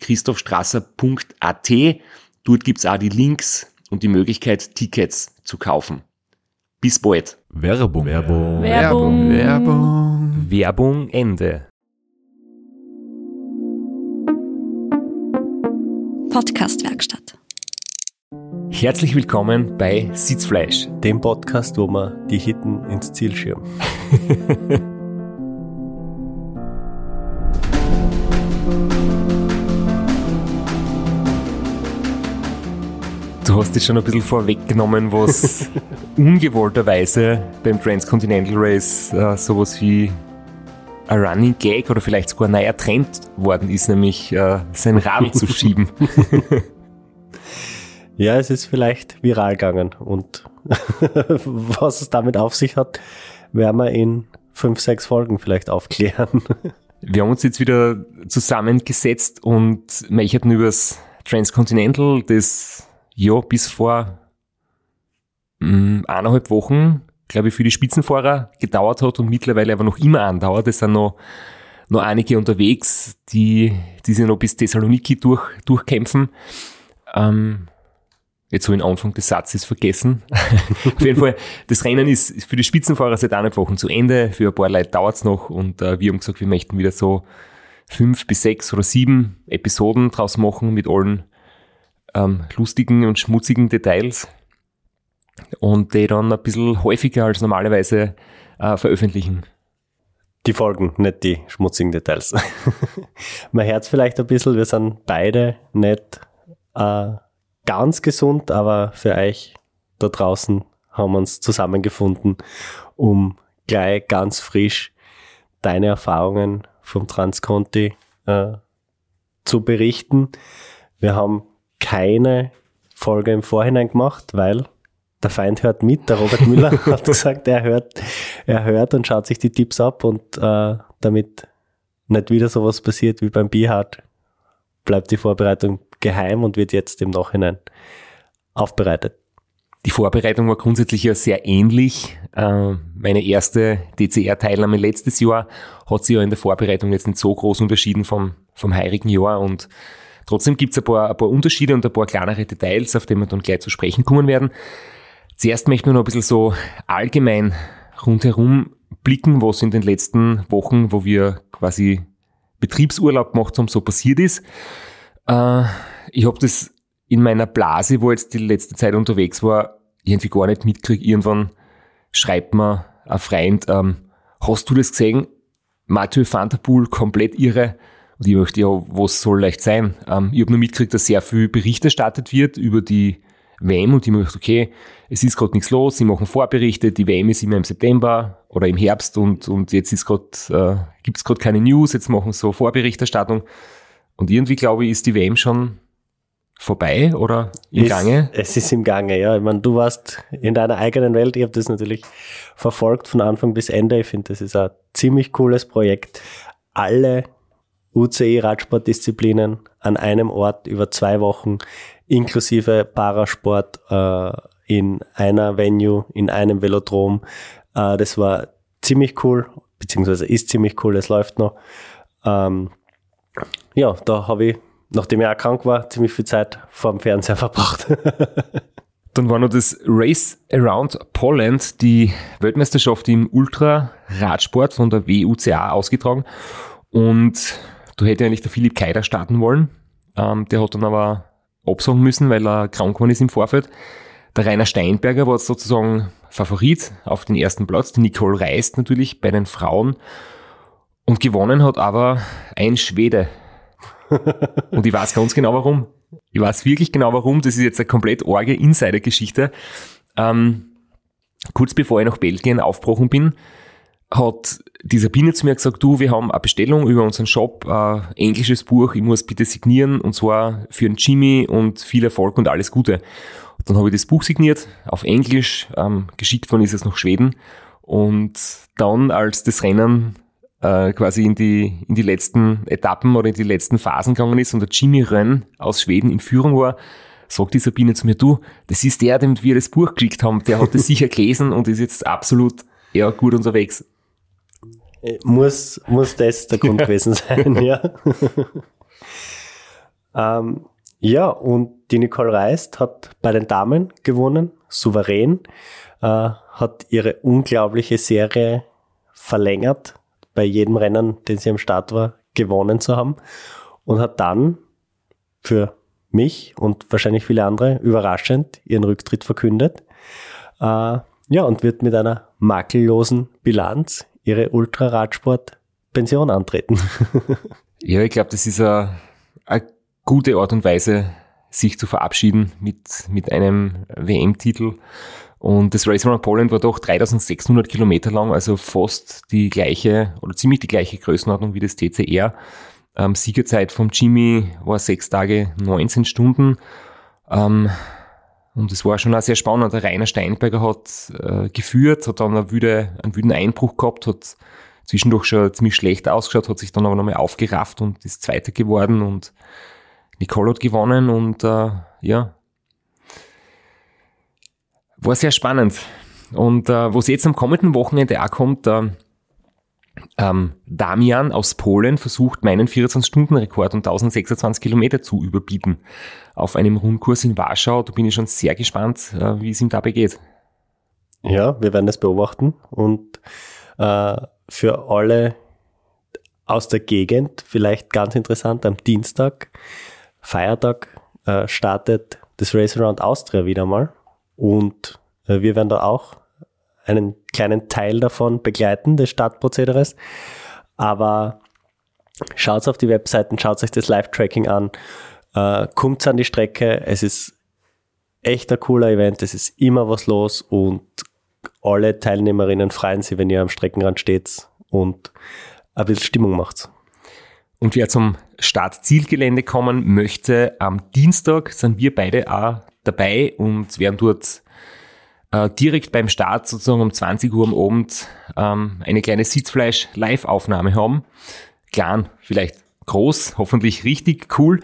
www.christophstrasser.at. Dort gibt's auch die Links und die Möglichkeit, Tickets zu kaufen. Bis bald. Werbung. Werbung. Werbung. Werbung. Werbung Ende. Podcastwerkstatt. Herzlich willkommen bei Sitzfleisch. Dem Podcast, wo wir die Hitten ins Ziel schirmen. Du hast dich schon ein bisschen vorweggenommen, was ungewollterweise beim Transcontinental Race äh, sowas wie ein Running Gag oder vielleicht sogar ein neuer Trend worden ist, nämlich äh, sein Radl zu schieben. Ja, es ist vielleicht viral gegangen und was es damit auf sich hat, werden wir in fünf, sechs Folgen vielleicht aufklären. Wir haben uns jetzt wieder zusammengesetzt und möchten über das Transcontinental, das ja bis vor mh, eineinhalb Wochen, glaube ich, für die Spitzenfahrer gedauert hat und mittlerweile aber noch immer andauert. Es sind noch, noch einige unterwegs, die, die sich noch bis Thessaloniki durch, durchkämpfen. Ähm, jetzt so in Anfang des Satzes vergessen. Auf jeden Fall, das Rennen ist für die Spitzenfahrer seit eineinhalb Wochen zu Ende. Für ein paar Leute dauert's noch und äh, wir haben gesagt, wir möchten wieder so fünf bis sechs oder sieben Episoden draus machen mit allen ähm, lustigen und schmutzigen Details und die dann ein bisschen häufiger als normalerweise äh, veröffentlichen. Die Folgen, nicht die schmutzigen Details. Man hört vielleicht ein bisschen, wir sind beide nicht äh, ganz gesund, aber für euch da draußen haben wir uns zusammengefunden, um gleich ganz frisch deine Erfahrungen vom Transconti äh, zu berichten. Wir haben keine Folge im Vorhinein gemacht, weil der Feind hört mit. Der Robert Müller hat gesagt, er hört, er hört und schaut sich die Tipps ab und äh, damit nicht wieder sowas passiert wie beim Bihard, bleibt die Vorbereitung geheim und wird jetzt im Nachhinein aufbereitet. Die Vorbereitung war grundsätzlich ja sehr ähnlich. Äh, Meine erste DCR-Teilnahme letztes Jahr hat sich ja in der Vorbereitung jetzt nicht so groß unterschieden vom, vom heurigen Jahr und trotzdem gibt's ein paar, ein paar Unterschiede und ein paar kleinere Details, auf die wir dann gleich zu sprechen kommen werden. Zuerst möchten wir noch ein bisschen so allgemein rundherum blicken, was in den letzten Wochen, wo wir quasi Betriebsurlaub gemacht haben, so passiert ist. Äh, ich habe das in meiner Blase, wo jetzt die letzte Zeit unterwegs war, irgendwie gar nicht mitkriegt. Irgendwann schreibt mir ein Freund, ähm, hast du das gesehen? Mathieu van der Poel, komplett irre. Und ich möchte ja, was soll leicht sein? Ähm, ich habe nur mitgekriegt, dass sehr viel Bericht erstattet wird über die WM und ich möchte, okay, es ist gerade nichts los, sie machen Vorberichte, die WM ist immer im September oder im Herbst und, und jetzt ist gerade, äh, gibt es gerade keine News, jetzt machen sie so Vorberichterstattung. Und irgendwie, glaube ich, ist die WM schon vorbei oder im Ist- Gange. Es ist im Gange, ja. Ich meine, du warst in deiner eigenen Welt. Ich habe das natürlich verfolgt von Anfang bis Ende. Ich finde, das ist ein ziemlich cooles Projekt. Alle UCI-Radsportdisziplinen an einem Ort über zwei Wochen, inklusive Parasport äh, in einer Venue, in einem Velodrom. Äh, das war ziemlich cool, beziehungsweise ist ziemlich cool, es läuft noch. Ähm, ja, da habe ich, nachdem ich auch krank war, ziemlich viel Zeit vor dem Fernseher verbracht. Dann war noch das Race Around Poland, die Weltmeisterschaft im Ultra-Radsport von der WUCA ausgetragen. Und da hätte eigentlich der Philipp Keider starten wollen. Äh, Ähm, der hat dann aber absagen müssen, weil er krank geworden ist im Vorfeld. Der Rainer Steinberger war sozusagen Favorit auf den ersten Platz. Die Nicole Reist natürlich bei den Frauen. Und gewonnen hat aber ein Schwede. Und ich weiß ganz genau warum. Ich weiß wirklich genau warum. Das ist jetzt eine komplett orge Insider-Geschichte. Ähm, kurz bevor ich nach Belgien aufgebrochen bin, hat die Sabine zu mir gesagt, du, wir haben eine Bestellung über unseren Shop, ein englisches Buch, ich muss bitte signieren und zwar für den Jimmy und viel Erfolg und alles Gute. Dann habe ich das Buch signiert, auf Englisch, ähm, geschickt worden ist es nach Schweden und dann, als das Rennen äh, quasi in die, in die letzten Etappen oder in die letzten Phasen gegangen ist und der Jimmy Rönn aus Schweden in Führung war, sagt die Sabine zu mir, du, das ist der, dem wir das Buch geschickt haben, der hat das sicher gelesen und ist jetzt absolut ja, gut unterwegs. Muss, muss das der Grund gewesen sein, ja. ähm, ja, und die Nicole Reist hat bei den Damen gewonnen, souverän, äh, hat ihre unglaubliche Serie verlängert, bei jedem Rennen, den sie am Start war, gewonnen zu haben und hat dann für mich und wahrscheinlich viele andere überraschend ihren Rücktritt verkündet. Äh, ja, und wird mit einer makellosen Bilanz ihre Ultraradsport-Pension antreten. ja, ich glaube, das ist eine, gute Art und Weise, sich zu verabschieden mit, mit einem WM-Titel. Und das Race Around Poland war doch 3600 Kilometer lang, also fast die gleiche oder ziemlich die gleiche Größenordnung wie das TCR. Ähm, Siegerzeit vom Jimmy war sechs Tage 19 Stunden. Ähm, und es war schon auch sehr spannend. Der Rainer Steinberger hat äh, geführt, hat dann einen, wüde, einen wüden Einbruch gehabt, hat zwischendurch schon ziemlich schlecht ausgeschaut, hat sich dann aber nochmal aufgerafft und ist Zweiter geworden und Nicole hat gewonnen und äh, ja, war sehr spannend. Und äh, was jetzt am kommenden Wochenende auch kommt, äh, ähm, Damian aus Polen versucht, meinen 24-Stunden-Rekord und 1026 Kilometer zu überbieten auf einem Rundkurs in Warschau. Da bin ich schon sehr gespannt, äh, wie es ihm dabei geht. Ja, wir werden das beobachten und äh, für alle aus der Gegend vielleicht ganz interessant, am Dienstag, Feiertag, äh, startet das Race Around Austria wieder mal und äh, wir werden da auch einen kleinen Teil davon begleiten, des Startprozederes. Aber schaut auf die Webseiten, schaut euch das Live-Tracking an, äh, kommt an die Strecke. Es ist echt ein cooler Event, es ist immer was los und alle Teilnehmerinnen freuen sich, wenn ihr am Streckenrand steht und ein bisschen Stimmung macht. Und wer zum Startzielgelände kommen möchte, am Dienstag sind wir beide auch dabei und werden dort äh, direkt beim Start sozusagen um 20 Uhr am Abend ähm, eine kleine Sitzfleisch-Live-Aufnahme haben. Klein, vielleicht groß, hoffentlich richtig cool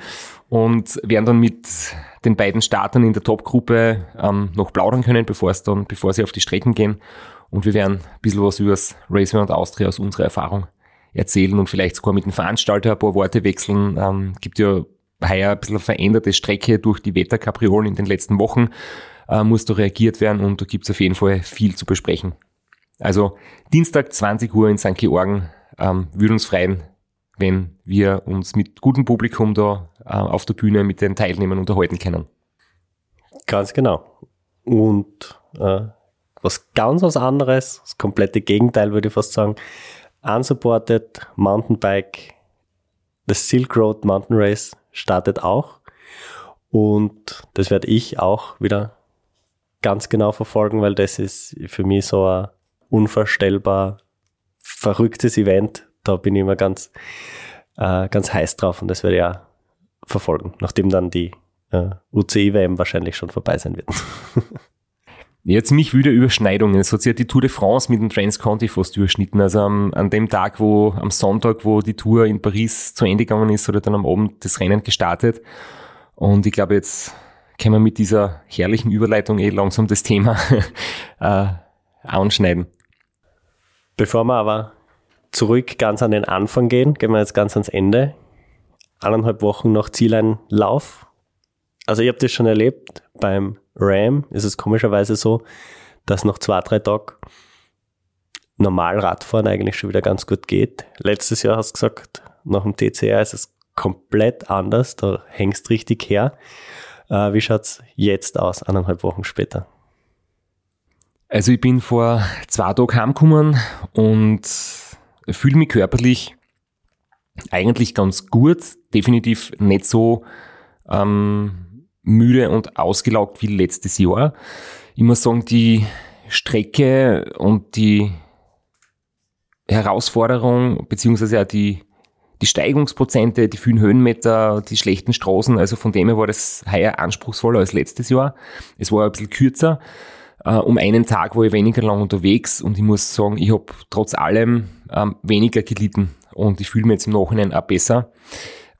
und werden dann mit den beiden Startern in der Top-Gruppe ähm, noch plaudern können, bevor es dann, bevor sie auf die Strecken gehen. Und wir werden ein bisschen was über das Race und Austria aus unserer Erfahrung erzählen und vielleicht sogar mit dem Veranstalter ein paar Worte wechseln. Ähm, gibt ja heuer ein bisschen veränderte Strecke durch die Wetterkapriolen in den letzten Wochen äh, muss da reagiert werden und da gibt es auf jeden Fall viel zu besprechen. Also Dienstag 20 Uhr in St. Georgen ähm, würde uns freuen, wenn wir uns mit gutem Publikum da äh, auf der Bühne mit den Teilnehmern unterhalten können. Ganz genau. Und äh, was ganz was anderes, das komplette Gegenteil würde ich fast sagen, unsupported Mountainbike, das Silk Road Mountain Race startet auch. Und das werde ich auch wieder ganz genau verfolgen, weil das ist für mich so ein unvorstellbar verrücktes Event. Da bin ich immer ganz, äh, ganz heiß drauf und das werde ich auch verfolgen, nachdem dann die äh, UCI-WM wahrscheinlich schon vorbei sein wird. Ja, ziemlich wüde Überschneidungen. Es hat sich ja die Tour de France mit dem Transconti fast überschnitten. Also am, an dem Tag, wo, am Sonntag, wo die Tour in Paris zu Ende gegangen ist, oder dann am Abend das Rennen gestartet. Und ich glaube, jetzt können wir mit dieser herrlichen Überleitung eh langsam das Thema äh, anschneiden. Bevor wir aber zurück ganz an den Anfang gehen, gehen wir jetzt ganz ans Ende. Eineinhalb Wochen nach Zieleinlauf. Also ich habe das schon erlebt. Beim Ram ist es komischerweise so, dass nach zwei, drei Tagen normal Radfahren eigentlich schon wieder ganz gut geht. Letztes Jahr hast du gesagt, nach dem TCR ist es komplett anders. Da hängst richtig her. Äh, wie schaut's jetzt aus, eineinhalb Wochen später? Also ich bin vor zwei Tagen heimgekommen und fühle mich körperlich eigentlich ganz gut. Definitiv nicht so ähm, müde und ausgelaugt wie letztes Jahr. Ich muss sagen, die Strecke und die Herausforderung, beziehungsweise auch die, die Steigungsprozente, die vielen Höhenmeter, die schlechten Straßen, also von dem her war das heuer anspruchsvoller als letztes Jahr. Es war ein bisschen kürzer. Uh, um einen Tag war ich weniger lang unterwegs und ich muss sagen, ich habe trotz allem ähm, weniger gelitten und ich fühle mich jetzt im Nachhinein auch besser.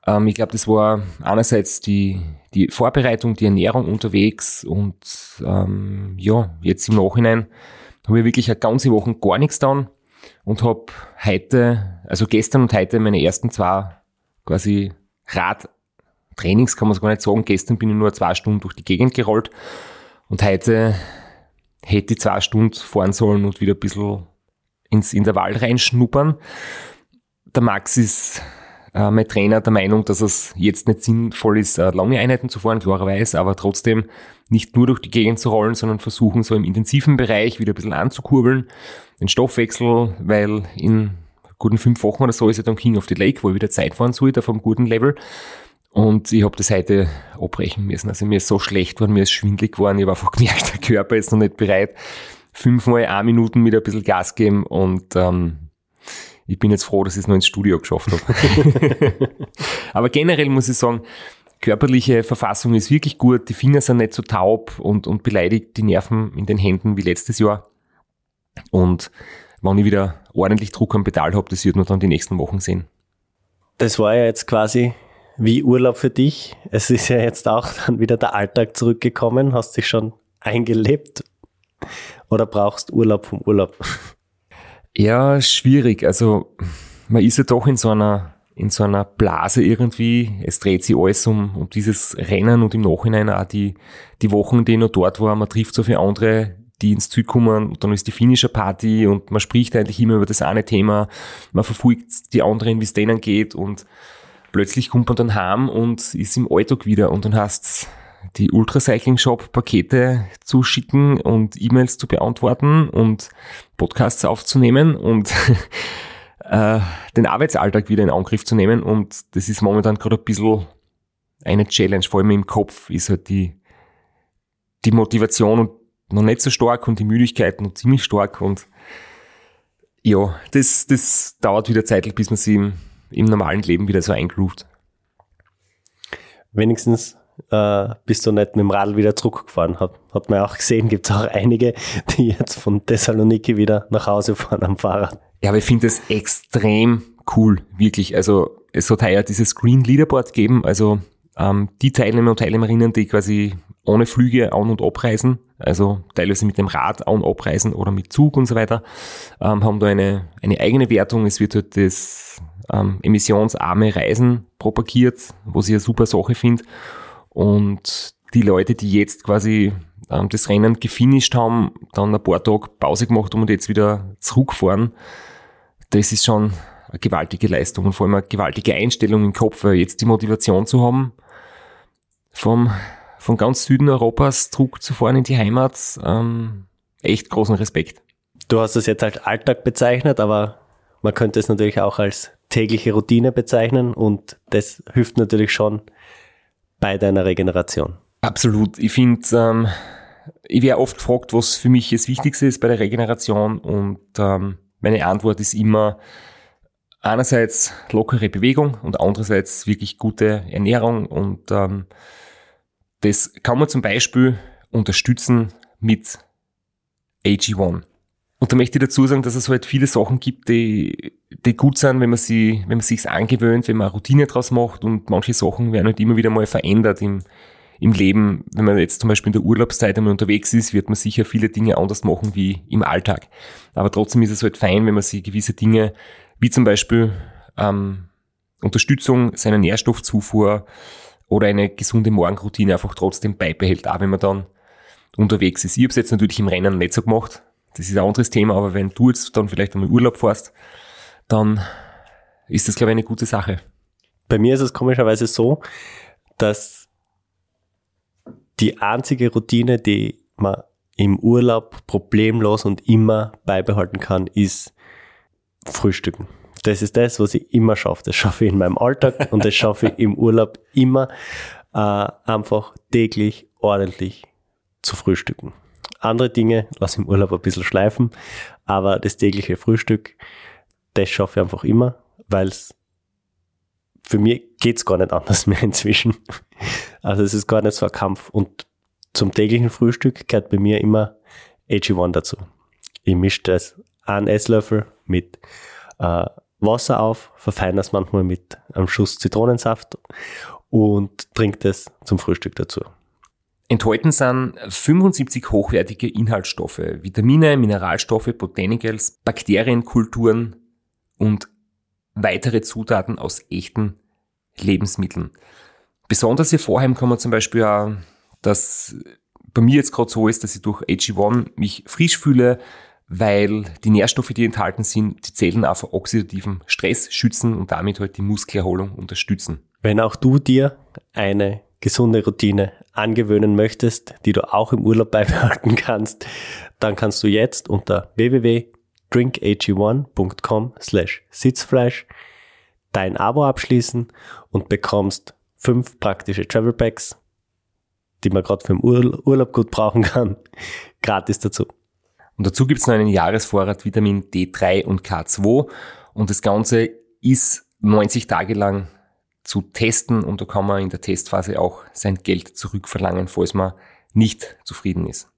Ähm, ich glaube, das war einerseits die, die Vorbereitung, die Ernährung unterwegs und ähm, ja, jetzt im Nachhinein habe ich wirklich eine ganze Woche gar nichts getan und habe heute, also gestern und heute meine ersten zwei quasi Radtrainings, kann man es gar nicht sagen. Gestern bin ich nur zwei Stunden durch die Gegend gerollt und heute hätte ich zwei Stunden fahren sollen und wieder ein bisschen ins Intervall reinschnuppern. Der Max ist äh, mein Trainer der Meinung, dass es jetzt nicht sinnvoll ist, äh, lange Einheiten zu fahren, klarerweise, aber trotzdem nicht nur durch die Gegend zu rollen, sondern versuchen so im intensiven Bereich wieder ein bisschen anzukurbeln, den Stoffwechsel, weil in guten fünf Wochen oder so ist er dann King of the Lake, wo ich wieder Zeit fahren sollte auf einem guten Level. Und ich habe das heute abbrechen müssen. Also mir ist so schlecht geworden, mir ist schwindlig geworden. Ich habe einfach gemerkt, der Körper ist noch nicht bereit. Fünfmal eine Minuten mit ein bisschen Gas geben und ähm, ich bin jetzt froh, dass ich es noch ins Studio geschafft habe. Aber generell muss ich sagen, körperliche Verfassung ist wirklich gut, die Finger sind nicht so taub und, und beleidigt die Nerven in den Händen wie letztes Jahr. Und wenn ich wieder ordentlich Druck am Pedal habe, das wird man dann die nächsten Wochen sehen. Das war ja jetzt quasi wie Urlaub für dich. Es ist ja jetzt auch dann wieder der Alltag zurückgekommen. Hast dich schon eingelebt oder brauchst Urlaub vom Urlaub? Ja, schwierig. Also man ist ja doch in so einer in so einer Blase irgendwie. Es dreht sich alles um, um dieses Rennen und im Nachhinein auch die, die Wochen, die ich noch dort war. Man trifft so viele andere, die ins Ziel kommen und dann ist die finnische Party und man spricht eigentlich immer über das eine Thema. Man verfolgt die anderen, wie es denen geht und plötzlich kommt man dann heim und ist im Alltag wieder und dann heißt die Ultracycling Shop Pakete zu schicken und E-Mails zu beantworten und Podcasts aufzunehmen und äh, den Arbeitsalltag wieder in Angriff zu nehmen. Und das ist momentan gerade ein bisschen eine Challenge, vor allem im Kopf ist halt die, die Motivation noch nicht so stark und die Müdigkeit noch ziemlich stark und ja, das, das dauert wieder zeitlich, bis man sich im, im normalen Leben wieder so eingroovt. Wenigstens äh, bist du nicht mit dem Radl wieder zurückgefahren. Hat, hat man auch gesehen, gibt es auch einige, die jetzt von Thessaloniki wieder nach Hause fahren am Fahrrad. Ja, aber ich finde das extrem cool, wirklich. Also es hat heuer dieses Green Leaderboard gegeben, also ähm, die Teilnehmer und Teilnehmerinnen, die quasi ohne Flüge an- und abreisen, also teilweise mit dem Rad an- und abreisen oder mit Zug und so weiter, ähm, haben da eine, eine eigene Wertung. Es wird halt das ähm, emissionsarme Reisen propagiert, was ich eine super Sache finde. Und die Leute, die jetzt quasi ähm, das Rennen gefinisht haben, dann ein paar Tage Pause gemacht haben und jetzt wieder zurückfahren, das ist schon eine gewaltige Leistung und vor allem eine gewaltige Einstellung im Kopf, weil jetzt die Motivation zu haben, vom, von ganz Süden Europas zurückzufahren in die Heimat, ähm, echt großen Respekt. Du hast es jetzt als Alltag bezeichnet, aber man könnte es natürlich auch als tägliche Routine bezeichnen und das hilft natürlich schon bei deiner Regeneration? Absolut. Ich finde, ähm, ich werde oft gefragt, was für mich das Wichtigste ist bei der Regeneration und ähm, meine Antwort ist immer einerseits lockere Bewegung und andererseits wirklich gute Ernährung und ähm, das kann man zum Beispiel unterstützen mit AG1. Und da möchte ich dazu sagen, dass es halt viele Sachen gibt, die, die gut sind, wenn man sie, wenn man sich's angewöhnt, wenn man eine Routine draus macht und manche Sachen werden halt immer wieder mal verändert im, im Leben. Wenn man jetzt zum Beispiel in der Urlaubszeit einmal unterwegs ist, wird man sicher viele Dinge anders machen wie im Alltag. Aber trotzdem ist es halt fein, wenn man sich gewisse Dinge, wie zum Beispiel ähm, Unterstützung seiner Nährstoffzufuhr oder eine gesunde Morgenroutine einfach trotzdem beibehält, auch wenn man dann unterwegs ist. Ich habe es jetzt natürlich im Rennen nicht so gemacht, das ist ein anderes Thema, aber wenn du jetzt dann vielleicht einmal Urlaub fährst, dann ist das, glaube ich, eine gute Sache. bei mir ist es komischerweise so, dass die einzige Routine, die man im Urlaub problemlos und immer beibehalten kann, ist Frühstücken. Das ist das, was ich immer schaffe. Das schaffe ich in meinem Alltag und das schaffe ich im Urlaub immer äh, einfach täglich ordentlich zu frühstücken. Andere Dinge lasse ich im Urlaub ein bisschen schleifen, aber das tägliche Frühstück, das schaffe ich einfach immer, weil es für mich geht's gar nicht anders mehr inzwischen. Also es ist gar nicht so ein Kampf. Und zum täglichen Frühstück gehört bei mir immer AG1 dazu. Ich mische das einen Esslöffel mit äh, Wasser auf, verfeine das manchmal mit einem Schuss Zitronensaft und trinke das zum Frühstück dazu. Enthalten sind 75 hochwertige Inhaltsstoffe, Vitamine, Mineralstoffe, Botanicals, Bakterienkulturen und weitere Zutaten aus echten Lebensmitteln. Besonders hervorheben man zum Beispiel auch, dass bei mir jetzt gerade so ist, dass ich durch AG1 mich frisch fühle, weil die Nährstoffe, die enthalten sind, die Zellen auch vor oxidativen Stress schützen und damit halt die Muskelerholung unterstützen. Wenn auch du dir eine gesunde Routine angewöhnen möchtest, die du auch im Urlaub beibehalten kannst, dann kannst du jetzt unter www.drinkag1.com slash Sitzfleisch dein Abo abschließen und bekommst fünf praktische Travel Packs, die man gerade für den Urlaub gut brauchen kann, gratis dazu. Und dazu gibt es noch einen Jahresvorrat Vitamin D3 und K2 und das Ganze ist 90 Tage lang zu testen und da kann man in der Testphase auch sein Geld zurückverlangen, falls man nicht zufrieden ist.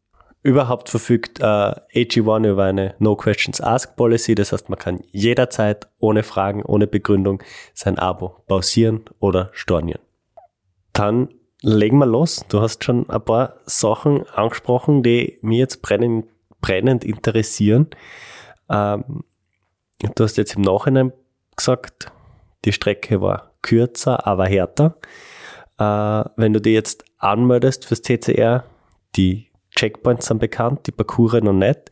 Überhaupt verfügt äh, AG1 über eine No Questions Asked Policy, das heißt, man kann jederzeit ohne Fragen, ohne Begründung sein Abo pausieren oder stornieren. Dann legen wir los. Du hast schon ein paar Sachen angesprochen, die mir jetzt brennend, brennend interessieren. Ähm, du hast jetzt im Nachhinein gesagt, die Strecke war kürzer, aber härter. Äh, wenn du dir jetzt anmeldest fürs TCR, die Checkpoints sind bekannt, die Parcours noch nicht.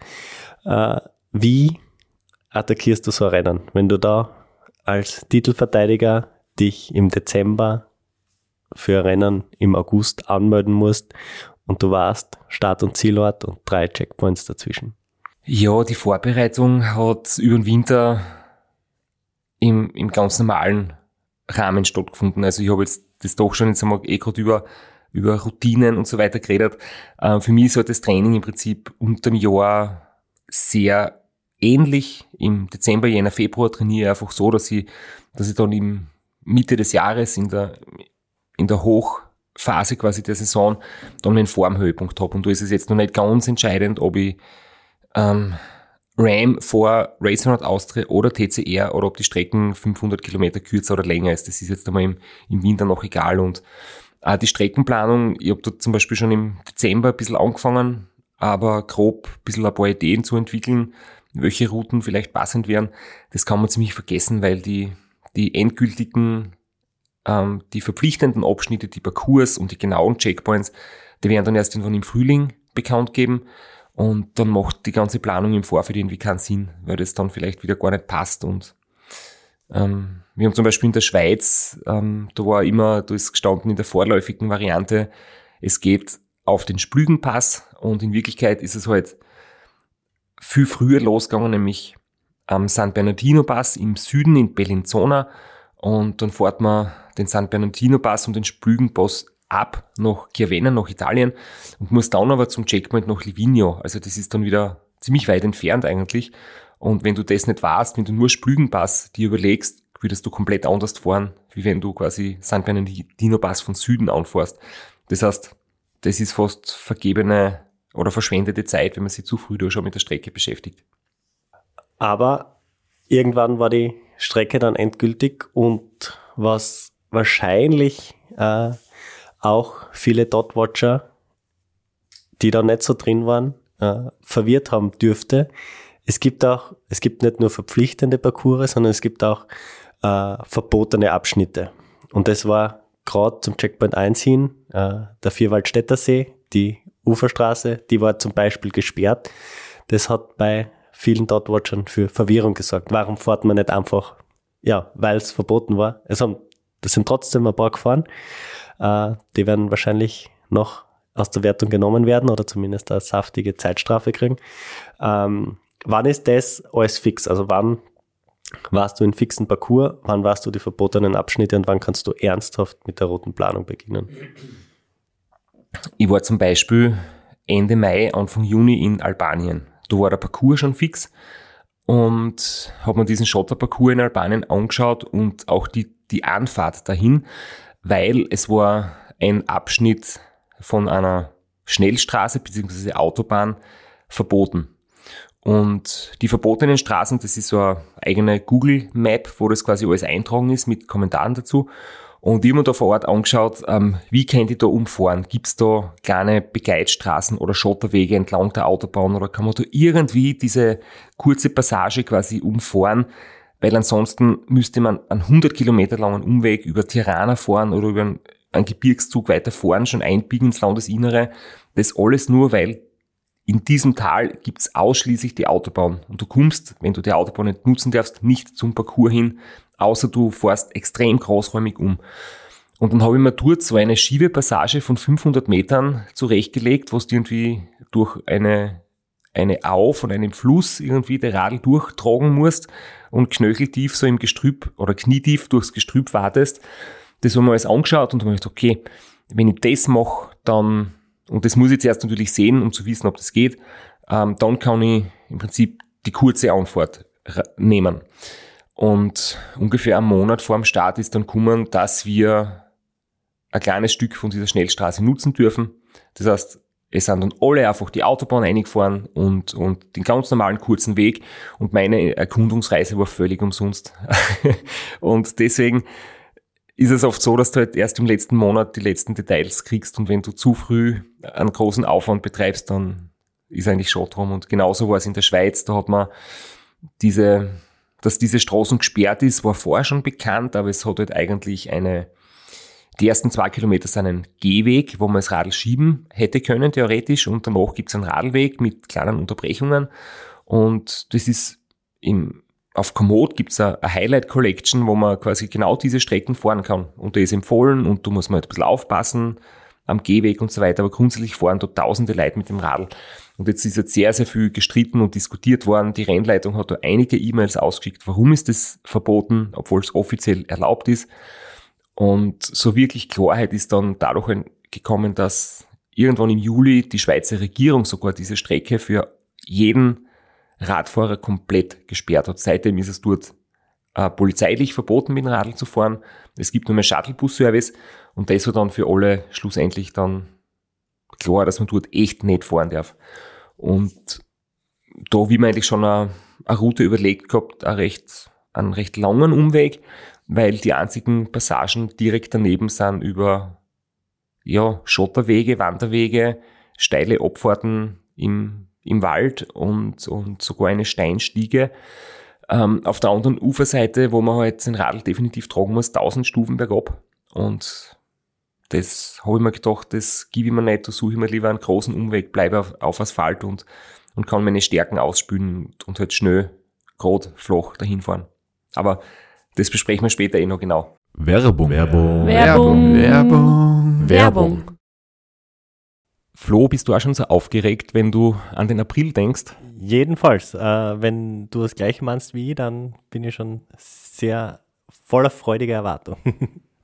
Äh, wie attackierst du so ein Rennen, wenn du da als Titelverteidiger dich im Dezember für ein Rennen im August anmelden musst und du warst Start- und Zielort und drei Checkpoints dazwischen? Ja, die Vorbereitung hat über den Winter im, im ganz normalen Rahmen stattgefunden. Also ich habe jetzt das doch schon jetzt einmal eh gerade über, über Routinen und so weiter geredet. Äh, für mich ist halt das Training im Prinzip unter dem Jahr sehr ähnlich. Im Dezember, Jänner, Februar trainiere ich einfach so, dass ich, dass ich dann im Mitte des Jahres in der, in der Hochphase quasi der Saison dann meinen Formhöhepunkt habe. Und da ist es jetzt noch nicht ganz entscheidend, ob ich ähm, RAM vor Racing Austria oder TCR oder ob die Strecken 500 Kilometer kürzer oder länger ist. Das ist jetzt einmal im, im Winter noch egal. Und äh, die Streckenplanung, ich habe da zum Beispiel schon im Dezember ein bisschen angefangen, aber grob ein bisschen ein paar Ideen zu entwickeln, welche Routen vielleicht passend wären. Das kann man ziemlich vergessen, weil die, die endgültigen, ähm, die verpflichtenden Abschnitte, die Parcours und die genauen Checkpoints, die werden dann erst irgendwann im Frühling bekannt geben. Und dann macht die ganze Planung im Vorfeld irgendwie keinen Sinn, weil das dann vielleicht wieder gar nicht passt. Und ähm, wir haben zum Beispiel in der Schweiz, ähm, da war immer, da ist gestanden in der vorläufigen Variante, es geht auf den Splügenpass und in Wirklichkeit ist es halt viel früher losgegangen, nämlich am San Bernardino Pass im Süden in Bellinzona und dann fährt man den San Bernardino Pass und den Splügenpass ab nach Chiavenna, nach Italien und muss dann aber zum Checkpoint nach Livigno. Also das ist dann wieder ziemlich weit entfernt eigentlich. Und wenn du das nicht weißt, wenn du nur Splügenpass dir überlegst, würdest du komplett anders fahren, wie wenn du quasi San Bernardino Pass von Süden anfährst. Das heißt, das ist fast vergebene oder verschwendete Zeit, wenn man sich zu früh da schon mit der Strecke beschäftigt. Aber irgendwann war die Strecke dann endgültig und was wahrscheinlich äh, auch viele Dot-Watcher, die da nicht so drin waren, äh, verwirrt haben dürfte. Es gibt auch, es gibt nicht nur verpflichtende Parcours, sondern es gibt auch äh, verbotene Abschnitte. Und das war gerade zum Checkpoint 1 hin, äh, der Vierwaldstätter See, die Uferstraße, die war zum Beispiel gesperrt. Das hat bei vielen Dot-Watchern für Verwirrung gesorgt. Warum fährt man nicht einfach, ja, weil es verboten war. Es haben das sind trotzdem ein paar gefahren. Äh, die werden wahrscheinlich noch aus der Wertung genommen werden oder zumindest eine saftige Zeitstrafe kriegen. Ähm, wann ist das alles fix? Also wann warst du in fixen Parcours, wann warst du die verbotenen Abschnitte und wann kannst du ernsthaft mit der roten Planung beginnen? Ich war zum Beispiel Ende Mai, Anfang Juni in Albanien. Da war der Parcours schon fix und habe mir diesen Schotterparcours in Albanien angeschaut und auch die, die Anfahrt dahin, weil es war ein Abschnitt von einer Schnellstraße bzw. Autobahn verboten. Und die verbotenen Straßen, das ist so eine eigene Google Map, wo das quasi alles eintragen ist mit Kommentaren dazu. Und habe mir da vor Ort angeschaut, ähm, wie kann ich da umfahren? Gibt es da kleine Begleitstraßen oder Schotterwege entlang der Autobahn oder kann man da irgendwie diese kurze Passage quasi umfahren? Weil ansonsten müsste man einen 100 Kilometer langen Umweg über Tirana fahren oder über einen, einen Gebirgszug weiter fahren, schon einbiegen ins Landesinnere. Das alles nur, weil in diesem Tal gibt's ausschließlich die Autobahn. Und du kommst, wenn du die Autobahn nicht nutzen darfst, nicht zum Parcours hin, außer du fährst extrem großräumig um. Und dann habe ich mir dort so eine Schiebepassage von 500 Metern zurechtgelegt, du irgendwie durch eine, eine Au von einem Fluss irgendwie der Radl durchtragen musst und knöcheltief so im Gestrüpp oder knietief durchs Gestrüpp wartest. Das haben wir alles angeschaut und habe mir gedacht, okay, wenn ich das mache, dann und das muss ich jetzt erst natürlich sehen, um zu wissen, ob das geht. Ähm, dann kann ich im Prinzip die kurze Anfahrt nehmen. Und ungefähr einen Monat vor dem Start ist dann gekommen, dass wir ein kleines Stück von dieser Schnellstraße nutzen dürfen. Das heißt, es sind dann alle einfach die Autobahn eingefahren und, und den ganz normalen kurzen Weg und meine Erkundungsreise war völlig umsonst. und deswegen ist es oft so, dass du halt erst im letzten Monat die letzten Details kriegst und wenn du zu früh einen großen Aufwand betreibst, dann ist eigentlich schon drum. Und genauso war es in der Schweiz, da hat man diese, dass diese Straßen gesperrt ist, war vorher schon bekannt, aber es hat halt eigentlich eine, die ersten zwei Kilometer sind ein Gehweg, wo man das Radl schieben hätte können, theoretisch, und danach gibt es einen Radlweg mit kleinen Unterbrechungen. Und das ist im auf Komoot gibt's eine, eine Highlight Collection, wo man quasi genau diese Strecken fahren kann. Und da ist empfohlen und du musst mal ein bisschen aufpassen am Gehweg und so weiter. Aber grundsätzlich fahren dort tausende Leute mit dem Radl. Und jetzt ist jetzt sehr, sehr viel gestritten und diskutiert worden. Die Rennleitung hat da einige E-Mails ausgeschickt. Warum ist das verboten, obwohl es offiziell erlaubt ist? Und so wirklich Klarheit ist dann dadurch gekommen, dass irgendwann im Juli die Schweizer Regierung sogar diese Strecke für jeden Radfahrer komplett gesperrt hat. Seitdem ist es dort äh, polizeilich verboten, mit dem Radl zu fahren. Es gibt nur mehr Shuttlebus-Service und das war dann für alle schlussendlich dann klar, dass man dort echt nicht fahren darf. Und da, wie man eigentlich schon eine, eine Route überlegt gehabt, einen recht, einen recht langen Umweg, weil die einzigen Passagen direkt daneben sind über ja, Schotterwege, Wanderwege, steile Abfahrten im im Wald und, und sogar eine Steinstiege. Ähm, auf der anderen Uferseite, wo man halt den Radl definitiv tragen muss, 1000 Stufen bergab. Und das habe ich mir gedacht, das gebe ich mir nicht, da suche ich mir lieber einen großen Umweg, bleibe auf, auf Asphalt und, und kann meine Stärken ausspülen und, und halt schnell, gerade, flach dahin fahren. Aber das besprechen wir später eh noch genau. Werbung. Werbung. Werbung. Werbung. Werbung. Flo, bist du auch schon so aufgeregt, wenn du an den April denkst? Jedenfalls, äh, wenn du das gleiche meinst wie ich, dann bin ich schon sehr voller freudiger Erwartung.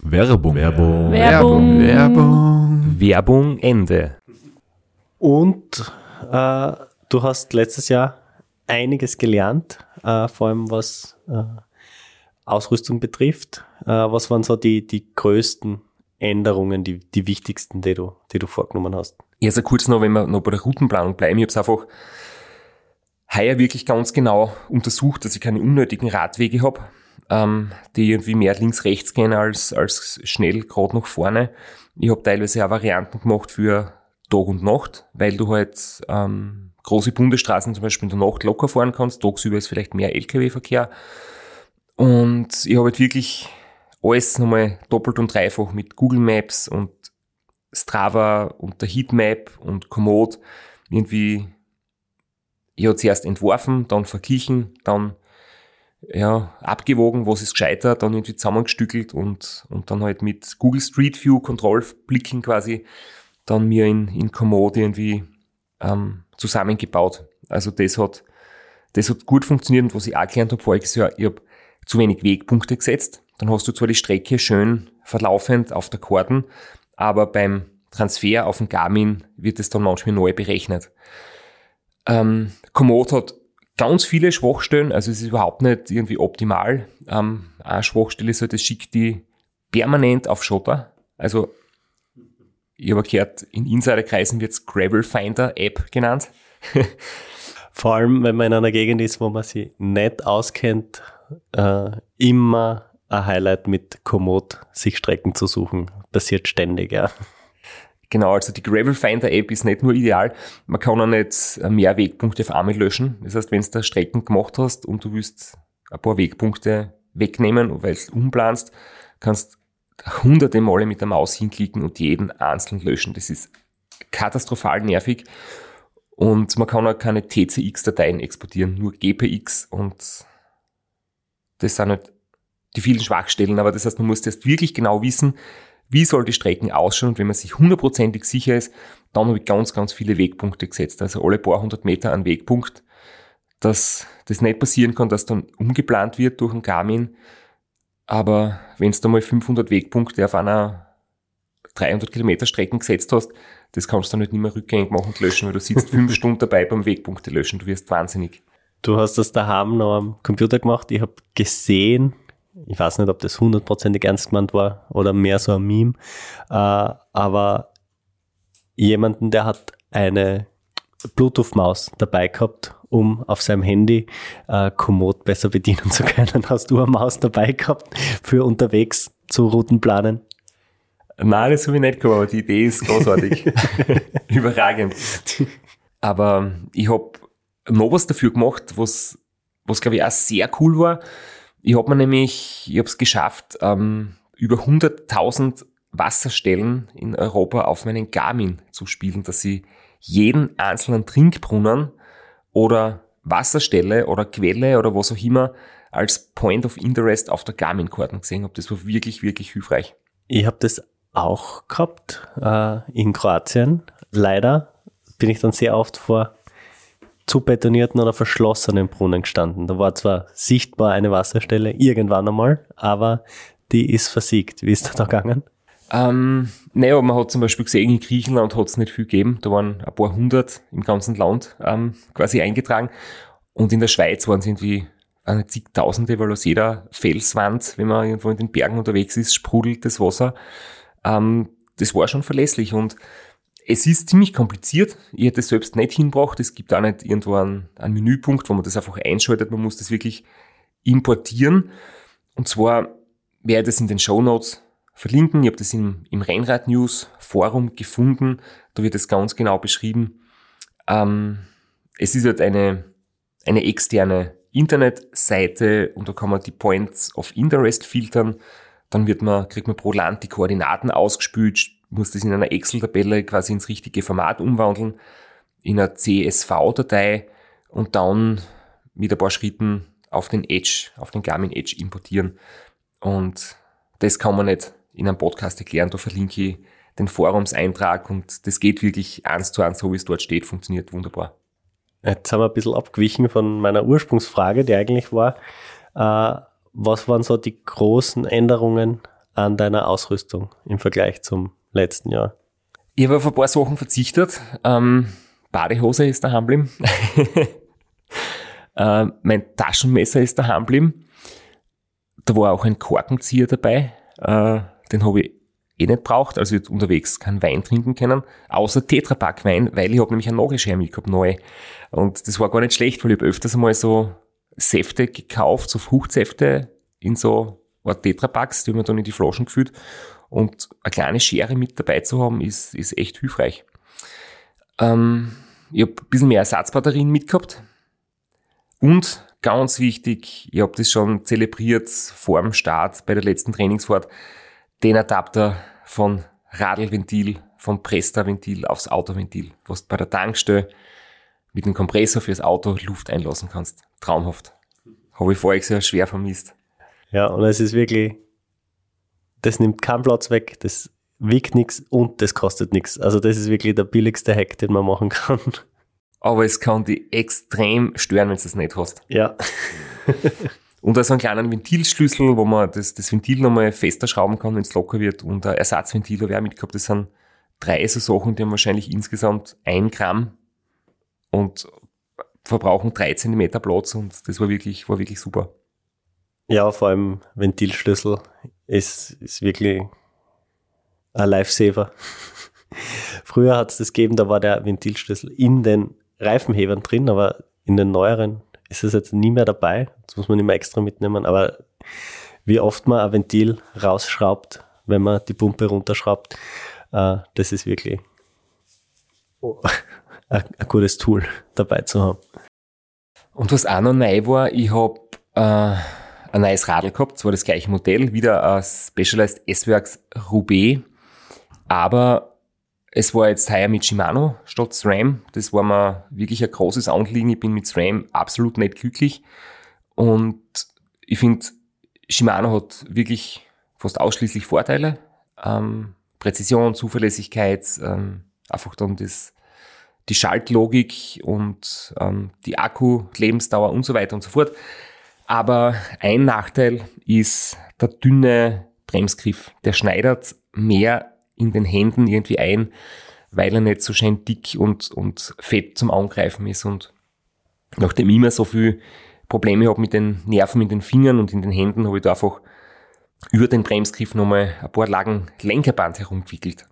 Werbung. Werbung. Werbung. Werbung. Werbung Ende. Und äh, du hast letztes Jahr einiges gelernt, äh, vor allem was äh, Ausrüstung betrifft. Äh, was waren so die, die größten Änderungen, die, die wichtigsten, die du, die du vorgenommen hast? Ja, so kurz noch, wenn wir noch bei der Routenplanung bleiben. Ich habe es einfach heuer wirklich ganz genau untersucht, dass ich keine unnötigen Radwege habe, ähm, die irgendwie mehr links-rechts gehen als, als schnell gerade nach vorne. Ich habe teilweise auch Varianten gemacht für Tag und Nacht, weil du halt ähm, große Bundesstraßen zum Beispiel in der Nacht locker fahren kannst. Tagsüber ist vielleicht mehr LKW-Verkehr. Und ich habe halt wirklich alles nochmal doppelt und dreifach mit Google Maps und Strava und der Heatmap und Komoot irgendwie, ich habe zuerst entworfen, dann verglichen, dann ja, abgewogen, was ist gescheitert, dann irgendwie zusammengestückelt und, und dann halt mit Google Street View Kontrollblicken quasi dann mir in, in Komoot irgendwie ähm, zusammengebaut. Also das hat, das hat gut funktioniert und was ich auch gelernt habe voriges Jahr, ich habe zu wenig Wegpunkte gesetzt. Dann hast du zwar die Strecke schön verlaufend auf der Karten, aber beim Transfer auf den Garmin wird es dann manchmal neu berechnet. Ähm, Komoot hat ganz viele Schwachstellen, also es ist überhaupt nicht irgendwie optimal. Ähm, eine Schwachstelle ist halt, es schickt die permanent auf Schotter. Also ich habe gehört, in Insiderkreisen wird es Gravel Finder App genannt. Vor allem, wenn man in einer Gegend ist, wo man sich nicht auskennt, äh, immer ein Highlight mit Komoot, sich Strecken zu suchen. Passiert ständig, ja. Genau, also die Gravel Finder App ist nicht nur ideal, man kann auch nicht mehr Wegpunkte auf einmal löschen. Das heißt, wenn du da Strecken gemacht hast und du willst ein paar Wegpunkte wegnehmen, weil du umplanst, kannst hunderte Male mit der Maus hinklicken und jeden einzeln löschen. Das ist katastrophal nervig. Und man kann auch keine TCX-Dateien exportieren, nur GPX und das sind halt die vielen Schwachstellen. Aber das heißt, man muss erst wirklich genau wissen, wie soll die Strecken ausschauen und wenn man sich hundertprozentig sicher ist, dann habe ich ganz, ganz viele Wegpunkte gesetzt. Also alle paar hundert Meter an Wegpunkt, dass das nicht passieren kann, dass dann umgeplant wird durch ein Garmin. Aber wenn du da mal 500 Wegpunkte auf einer 300 Kilometer Strecken gesetzt hast, das kannst du dann nicht mehr rückgängig machen und löschen, weil du sitzt fünf Stunden dabei beim Wegpunkte löschen. Du wirst wahnsinnig. Du hast das daheim noch am Computer gemacht. Ich habe gesehen, ich weiß nicht, ob das hundertprozentig ernst gemeint war oder mehr so ein Meme, äh, aber jemanden, der hat eine Bluetooth-Maus dabei gehabt, um auf seinem Handy äh, Komoot besser bedienen zu können. Hast du eine Maus dabei gehabt für unterwegs zu Routenplanen? Nein, das habe ich nicht gehabt, aber die Idee ist großartig. Überragend. Aber ich habe noch was dafür gemacht, was, was glaube ich auch sehr cool war. Ich habe mir nämlich, ich habe es geschafft, ähm, über 100.000 Wasserstellen in Europa auf meinen Garmin zu spielen, dass ich jeden einzelnen Trinkbrunnen oder Wasserstelle oder Quelle oder was auch immer als Point of Interest auf der Garmin-Karten gesehen habe. Das war wirklich, wirklich hilfreich. Ich habe das auch gehabt äh, in Kroatien. Leider bin ich dann sehr oft vor zu betonierten oder verschlossenen Brunnen gestanden. Da war zwar sichtbar eine Wasserstelle irgendwann einmal, aber die ist versiegt. Wie ist das da gegangen? Ähm, naja, man hat zum Beispiel gesehen, in Griechenland hat es nicht viel gegeben. Da waren ein paar hundert im ganzen Land ähm, quasi eingetragen. Und in der Schweiz waren es irgendwie eine zigtausende, weil aus jeder Felswand, wenn man irgendwo in den Bergen unterwegs ist, sprudelt das Wasser. Ähm, das war schon verlässlich und es ist ziemlich kompliziert. Ich hätte es selbst nicht hinbracht. Es gibt auch nicht irgendwo einen, einen Menüpunkt, wo man das einfach einschaltet. Man muss das wirklich importieren. Und zwar werde ich das in den Show Notes verlinken. Ich habe das im, im Rennrad News Forum gefunden. Da wird es ganz genau beschrieben. Ähm, es ist halt eine, eine externe Internetseite und da kann man die Points of Interest filtern. Dann wird man, kriegt man pro Land die Koordinaten ausgespült, muss das in einer Excel-Tabelle quasi ins richtige Format umwandeln, in einer CSV-Datei und dann mit ein paar Schritten auf den Edge, auf den Garmin Edge importieren. Und das kann man nicht in einem Podcast erklären. Da verlinke ich den Forumseintrag und das geht wirklich eins zu eins, so wie es dort steht, funktioniert wunderbar. Jetzt haben wir ein bisschen abgewichen von meiner Ursprungsfrage, die eigentlich war, äh, was waren so die großen Änderungen an deiner Ausrüstung im Vergleich zum letzten Jahr? Ich habe auf ein paar Sachen verzichtet. Ähm, Badehose ist daheim geblieben. äh, mein Taschenmesser ist daheim geblieben. Da war auch ein Korkenzieher dabei. Äh, den habe ich eh nicht braucht, also ich unterwegs keinen Wein trinken können, außer Tetrapack Wein, weil ich habe nämlich einen Nagelschere mitgehabt, neu. Und das war gar nicht schlecht, weil ich habe öfters einmal so Säfte gekauft, so Fruchtsäfte in so Tetrapacks, die haben wir dann in die Flaschen gefüllt. Und eine kleine Schere mit dabei zu haben, ist, ist echt hilfreich. Ähm, ich habe ein bisschen mehr Ersatzbatterien mitgehabt. Und ganz wichtig, ich habe das schon zelebriert vor dem Start bei der letzten Trainingsfahrt, den Adapter von Radlventil, vom Presta-Ventil aufs Autoventil, was du bei der Tankstelle mit dem Kompressor fürs Auto Luft einlassen kannst. Traumhaft. Habe ich vorher sehr schwer vermisst. Ja, und es ist wirklich, das nimmt keinen Platz weg, das wiegt nichts und das kostet nichts. Also das ist wirklich der billigste Hack, den man machen kann. Aber es kann dich extrem stören, wenn du das nicht hast. Ja. Und da ist ein kleiner Ventilschlüssel, wo man das, das Ventil nochmal fester schrauben kann, wenn es locker wird. Und ein Ersatzventil habe ich auch mitgehabt. Das sind drei so Sachen, die haben wahrscheinlich insgesamt ein Gramm und verbrauchen drei Zentimeter Platz. Und das war wirklich, war wirklich super. Ja, vor allem Ventilschlüssel ist, ist wirklich ein Lifesaver. Früher hat es das gegeben, da war der Ventilschlüssel in den Reifenhebern drin, aber in den neueren ist es jetzt nie mehr dabei. Das muss man immer extra mitnehmen. Aber wie oft man ein Ventil rausschraubt, wenn man die Pumpe runterschraubt, äh, das ist wirklich ein, ein, gutes Tool dabei zu haben. Und was auch noch neu war, ich habe äh, ein neues Radl gehabt, zwar das gleiche Modell, wieder ein Specialized S-Works Roubaix, aber es war jetzt heuer mit Shimano statt SRAM. Das war mir wirklich ein großes Anliegen. Ich bin mit SRAM absolut nicht glücklich. Und ich finde, Shimano hat wirklich fast ausschließlich Vorteile. Ähm, Präzision, Zuverlässigkeit, ähm, einfach dann das, die Schaltlogik und ähm, die Akku-Lebensdauer und so weiter und so fort. Aber ein Nachteil ist der dünne Bremsgriff. Der schneidet mehr in den Händen irgendwie ein, weil er nicht so schön dick und, und fett zum Angreifen ist. Und nachdem ich immer so viel Probleme habe mit den Nerven in den Fingern und in den Händen, habe ich da einfach über den Bremsgriff nochmal ein paar Lagen Lenkerband herumgewickelt.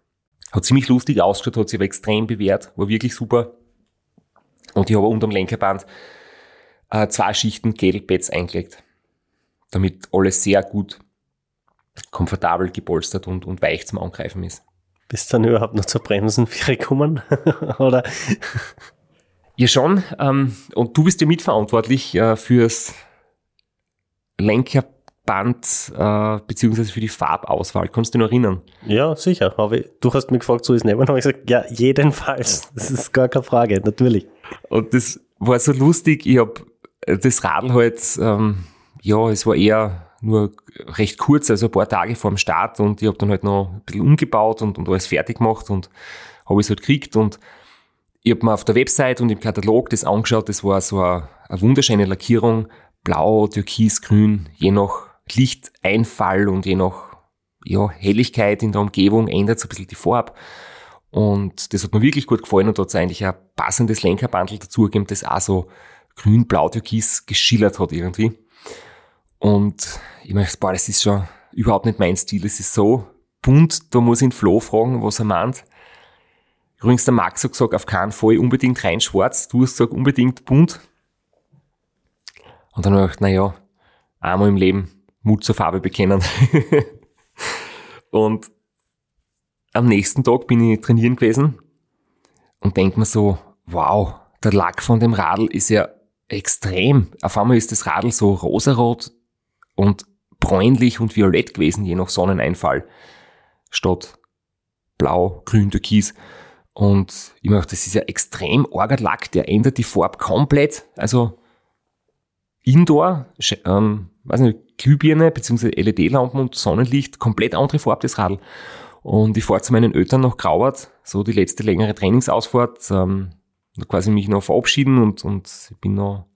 Hat ziemlich lustig ausgeschaut, hat sich aber extrem bewährt, war wirklich super. Und ich habe unterm Lenkerband äh, zwei Schichten Gel-Pads eingelegt, damit alles sehr gut komfortabel gepolstert und, und weich zum Angreifen ist. Bist du dann überhaupt noch zur Bremsen gekommen? Oder? Ja, schon. Ähm, und du bist ja mitverantwortlich äh, fürs Lenkerband äh, beziehungsweise für die Farbauswahl. Kannst du dich noch erinnern? Ja, sicher. Aber du hast mich gefragt, so ist es nicht. Und habe ich gesagt, ja, jedenfalls. Das ist gar keine Frage, natürlich. Und das war so lustig. Ich habe das Radl halt, ähm, ja, es war eher nur recht kurz, also ein paar Tage vor dem Start und ich habe dann halt noch ein bisschen umgebaut und, und alles fertig gemacht und habe es halt gekriegt und ich habe mir auf der Website und im Katalog das angeschaut, das war so eine, eine wunderschöne Lackierung, blau, türkis, grün, je nach Lichteinfall und je nach ja, Helligkeit in der Umgebung ändert sich ein bisschen die Farbe. Und das hat mir wirklich gut gefallen und da hat es eigentlich ein passendes Lenkerbandel dazugegeben, das auch so grün, blau, türkis geschillert hat irgendwie. Und ich boah, das ist schon überhaupt nicht mein Stil. Es ist so bunt, da muss ich den Flo fragen, was er meint. Übrigens, der Max hat gesagt, auf keinen Fall unbedingt rein schwarz. Du hast gesagt, unbedingt bunt. Und dann habe ich gedacht, naja, einmal im Leben Mut zur Farbe bekennen. und am nächsten Tag bin ich trainieren gewesen und denke mir so, wow, der Lack von dem Radl ist ja extrem. Auf einmal ist das Radl so rosarot und bräunlich und violett gewesen, je nach Sonneneinfall, statt blau, grün, türkis. Und ich meine, das ist ja extrem arger Lack, der ändert die Farbe komplett. Also Indoor, ähm, weiß nicht, Glühbirne bzw. LED-Lampen und Sonnenlicht, komplett andere Farbe des Radl. Und ich fahre zu meinen Eltern nach Grauert, so die letzte längere Trainingsausfahrt, ähm, quasi mich noch verabschieden und, und ich bin noch,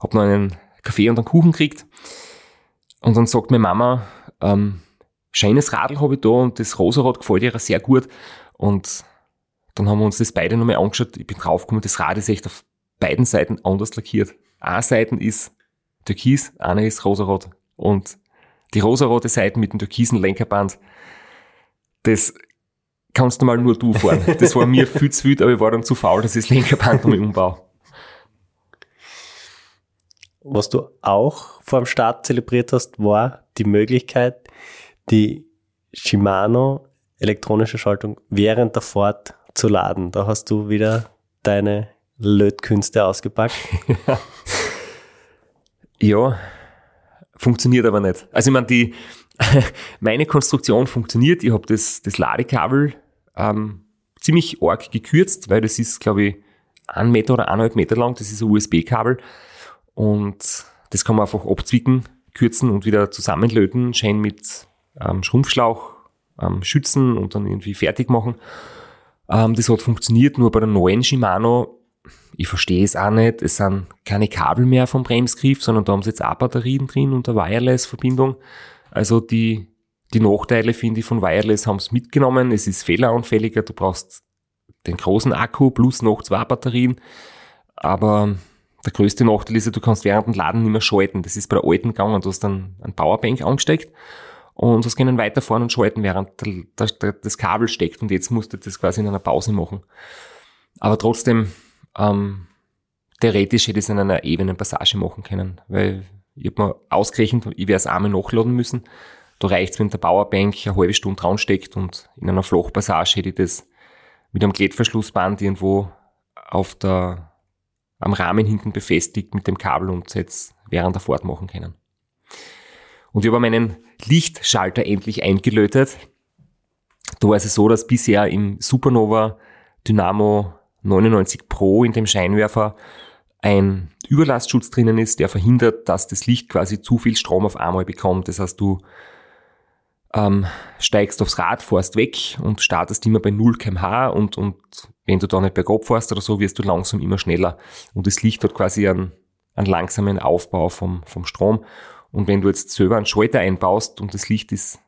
hab noch einen Kaffee und einen Kuchen gekriegt. Und dann sagt meine Mama, ähm, schönes Radl habe ich da und das Rosarad gefällt ihr sehr gut. Und dann haben wir uns das beide nochmal angeschaut. Ich bin draufgekommen, das Rad ist echt auf beiden Seiten anders lackiert. Eine Seite ist Türkis, eine ist Rosarot. Und die rosarote Seite mit dem türkisen Lenkerband, das kannst du mal nur du fahren. Das war mir viel zu wild, aber ich war dann zu faul, dass ich das Lenkerband nochmal umbaue. Was du auch vor dem Start zelebriert hast, war die Möglichkeit, die Shimano elektronische Schaltung während der Fahrt zu laden. Da hast du wieder deine Lötkünste ausgepackt. ja, funktioniert aber nicht. Also ich meine, die, meine Konstruktion funktioniert. Ich habe das, das Ladekabel ähm, ziemlich arg gekürzt, weil das ist, glaube ich, ein Meter oder eineinhalb Meter lang. Das ist ein USB-Kabel. Und das kann man einfach abzwicken, kürzen und wieder zusammenlöten, schön mit ähm, Schrumpfschlauch ähm, schützen und dann irgendwie fertig machen. Ähm, das hat funktioniert, nur bei der neuen Shimano, ich verstehe es auch nicht, es sind keine Kabel mehr vom Bremsgriff, sondern da haben sie jetzt auch Batterien drin und eine Wireless-Verbindung. Also die, die Nachteile, finde ich, von Wireless haben es mitgenommen. Es ist fehleranfälliger, du brauchst den großen Akku plus noch zwei Batterien. Aber der größte Nachteil ist ja, du kannst während dem Laden nicht mehr schalten. Das ist bei der alten gegangen. Du hast dann ein Powerbank angesteckt und hast können weiterfahren und schalten, während das Kabel steckt. Und jetzt musst du das quasi in einer Pause machen. Aber trotzdem, ähm, theoretisch hätte ich es in einer ebenen Passage machen können, weil ich habe mir ausgerechnet, ich werde es einmal nachladen müssen. Da reicht es, wenn der Powerbank eine halbe Stunde dran steckt und in einer Flachpassage hätte ich das mit einem Klettverschlussband irgendwo auf der am Rahmen hinten befestigt mit dem Kabel und jetzt während der Fahrt machen können. Und ich habe meinen Lichtschalter endlich eingelötet. Da war es so, dass bisher im Supernova Dynamo 99 Pro in dem Scheinwerfer ein Überlastschutz drinnen ist, der verhindert, dass das Licht quasi zu viel Strom auf einmal bekommt. Das heißt, du ähm, steigst aufs Rad, fährst weg und startest immer bei 0 kmh und, und wenn du da nicht bergab fährst oder so, wirst du langsam immer schneller. Und das Licht hat quasi einen, einen langsamen Aufbau vom, vom Strom. Und wenn du jetzt selber einen Schalter einbaust und das Licht ist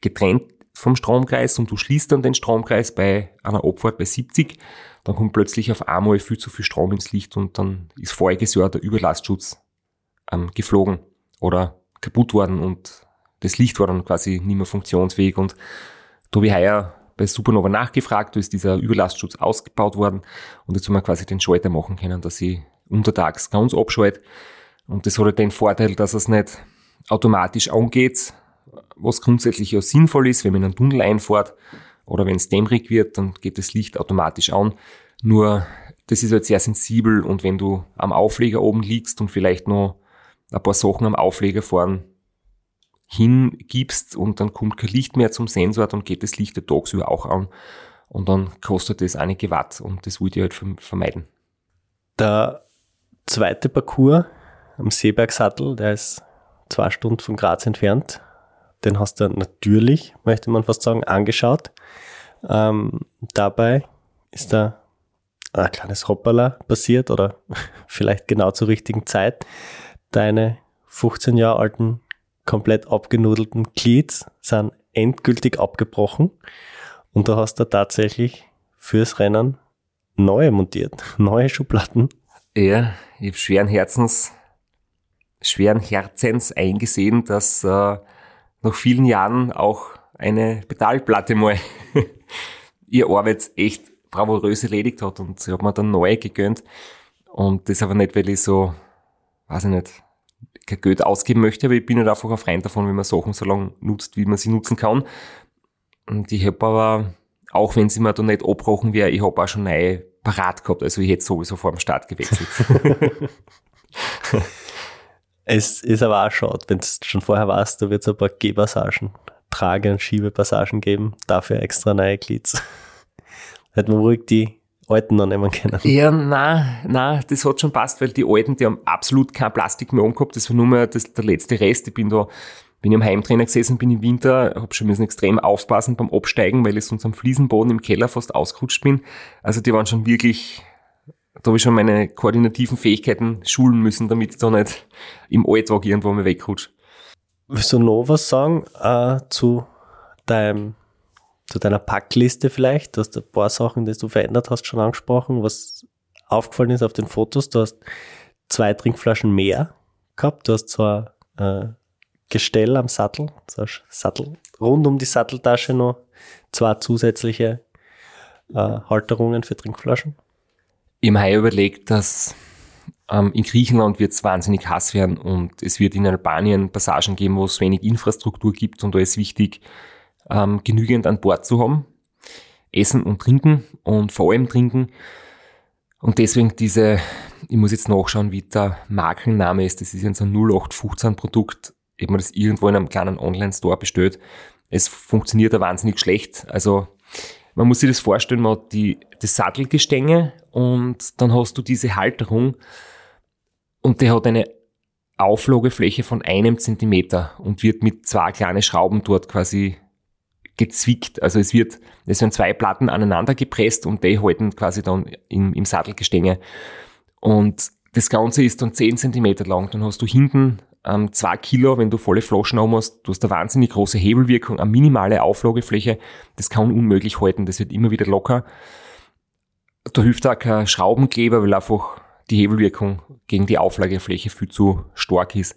getrennt vom Stromkreis und du schließt dann den Stromkreis bei einer Abfahrt bei 70, dann kommt plötzlich auf einmal viel zu viel Strom ins Licht und dann ist voriges Jahr der Überlastschutz ähm, geflogen oder kaputt worden und das Licht war dann quasi nicht mehr funktionsfähig und ich heuer bei Supernova nachgefragt, da ist dieser Überlastschutz ausgebaut worden und jetzt haben wir quasi den Schalter machen können, dass ich untertags ganz abschalte und das hat halt den Vorteil, dass es nicht automatisch angeht, was grundsätzlich ja sinnvoll ist, wenn man in einen Tunnel einfahrt oder wenn es dämmerig wird, dann geht das Licht automatisch an. Nur das ist halt sehr sensibel und wenn du am Aufleger oben liegst und vielleicht noch ein paar Sachen am Aufleger fahren hingibst und dann kommt kein Licht mehr zum Sensor, dann geht das Licht tagsüber auch an und dann kostet das einige Watt und das wollte ich halt vermeiden. Der zweite Parcours am Seebergsattel, der ist zwei Stunden von Graz entfernt. Den hast du natürlich, möchte man fast sagen, angeschaut. Ähm, dabei ist da ein kleines Hoppala passiert oder vielleicht genau zur richtigen Zeit. Deine 15 Jahre alten, komplett abgenudelten Glieds sind endgültig abgebrochen und du hast da tatsächlich fürs Rennen neue montiert, neue Schubladen. Ja, ich habe schweren Herzens, schweren Herzens eingesehen, dass äh, nach vielen Jahren auch eine Pedalplatte mal ihr Arbeit echt bravourös erledigt hat und ich habe mir dann neue gegönnt. Und das aber nicht, weil ich so, weiß ich nicht, kein Geld ausgeben möchte, aber ich bin halt einfach ein Freund davon, wenn man Sachen so lange nutzt, wie man sie nutzen kann. Und ich habe aber, auch wenn sie mir da nicht abgebrochen wäre, ich habe auch schon neue parat gehabt. Also ich hätte sowieso vor dem Start gewechselt. es ist aber auch schade, wenn du schon vorher weißt, da wird es ein paar Gehpassagen, Trage- und Schiebepassagen geben, dafür extra neue Glieds. Hätten wir ruhig die alten noch nehmen können. Ja, nein, nein, das hat schon passt, weil die alten, die haben absolut kein Plastik mehr umgehabt. Das war nur mehr das, der letzte Rest. Ich bin da, bin ich am Heimtrainer gesessen, bin im Winter, habe schon müssen extrem aufpassen beim Absteigen, weil ich sonst am Fliesenboden im Keller fast ausgerutscht bin. Also die waren schon wirklich, da habe ich schon meine koordinativen Fähigkeiten schulen müssen, damit ich da nicht im Alltag irgendwo mal wegrutsche. Willst du noch was sagen äh, zu deinem zu deiner Packliste vielleicht. Du hast ein paar Sachen, die du verändert hast, schon angesprochen. Was aufgefallen ist auf den Fotos, du hast zwei Trinkflaschen mehr gehabt. Du hast zwar äh, Gestell am Sattel, so Sattel, rund um die Satteltasche noch zwei zusätzliche äh, Halterungen für Trinkflaschen. Habe mir überlegt, dass ähm, in Griechenland wird es wahnsinnig heiß werden und es wird in Albanien Passagen geben, wo es wenig Infrastruktur gibt und da ist wichtig, ähm, genügend an Bord zu haben. Essen und Trinken und vor allem Trinken. Und deswegen diese, ich muss jetzt nachschauen, wie der Markenname ist. Das ist jetzt ein 0815 Produkt. Ich habe mir das irgendwo in einem kleinen Online-Store bestellt. Es funktioniert da wahnsinnig schlecht. Also, man muss sich das vorstellen, man hat die, das Sattelgestänge und dann hast du diese Halterung und der hat eine Auflagefläche von einem Zentimeter und wird mit zwei kleinen Schrauben dort quasi gezwickt. Also es wird, es werden zwei Platten aneinander gepresst und die halten quasi dann im, im Sattelgestänge. Und das Ganze ist dann 10 Zentimeter lang. Dann hast du hinten ähm, zwei Kilo, wenn du volle Flaschen haben hast. Du hast eine wahnsinnig große Hebelwirkung, eine minimale Auflagefläche. Das kann unmöglich halten. Das wird immer wieder locker. Da hilft auch kein Schraubenkleber, weil einfach die Hebelwirkung gegen die Auflagefläche viel zu stark ist.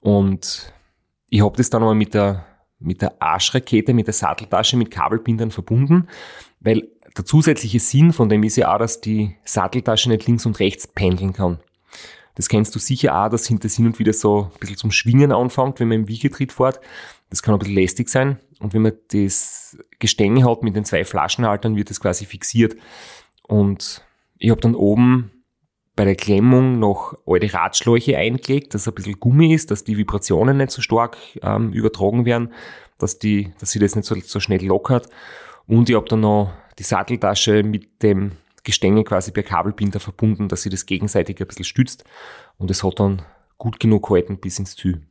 Und ich habe das dann aber mit der mit der Arschrakete, mit der Satteltasche, mit Kabelbindern verbunden, weil der zusätzliche Sinn von dem ist ja auch, dass die Satteltasche nicht links und rechts pendeln kann. Das kennst du sicher auch, dass hinter hin und wieder so ein bisschen zum Schwingen anfängt, wenn man im Wiegetritt fährt. Das kann ein bisschen lästig sein. Und wenn man das Gestänge hat mit den zwei Flaschenhaltern, wird das quasi fixiert. Und ich habe dann oben bei der Klemmung noch alte Radschläuche eingelegt, dass ein bisschen Gummi ist, dass die Vibrationen nicht so stark ähm, übertragen werden, dass, die, dass sie das nicht so, so schnell lockert. Und ich habe dann noch die Satteltasche mit dem Gestänge quasi per Kabelbinder verbunden, dass sie das gegenseitig ein bisschen stützt. Und es hat dann gut genug gehalten bis ins Ziel.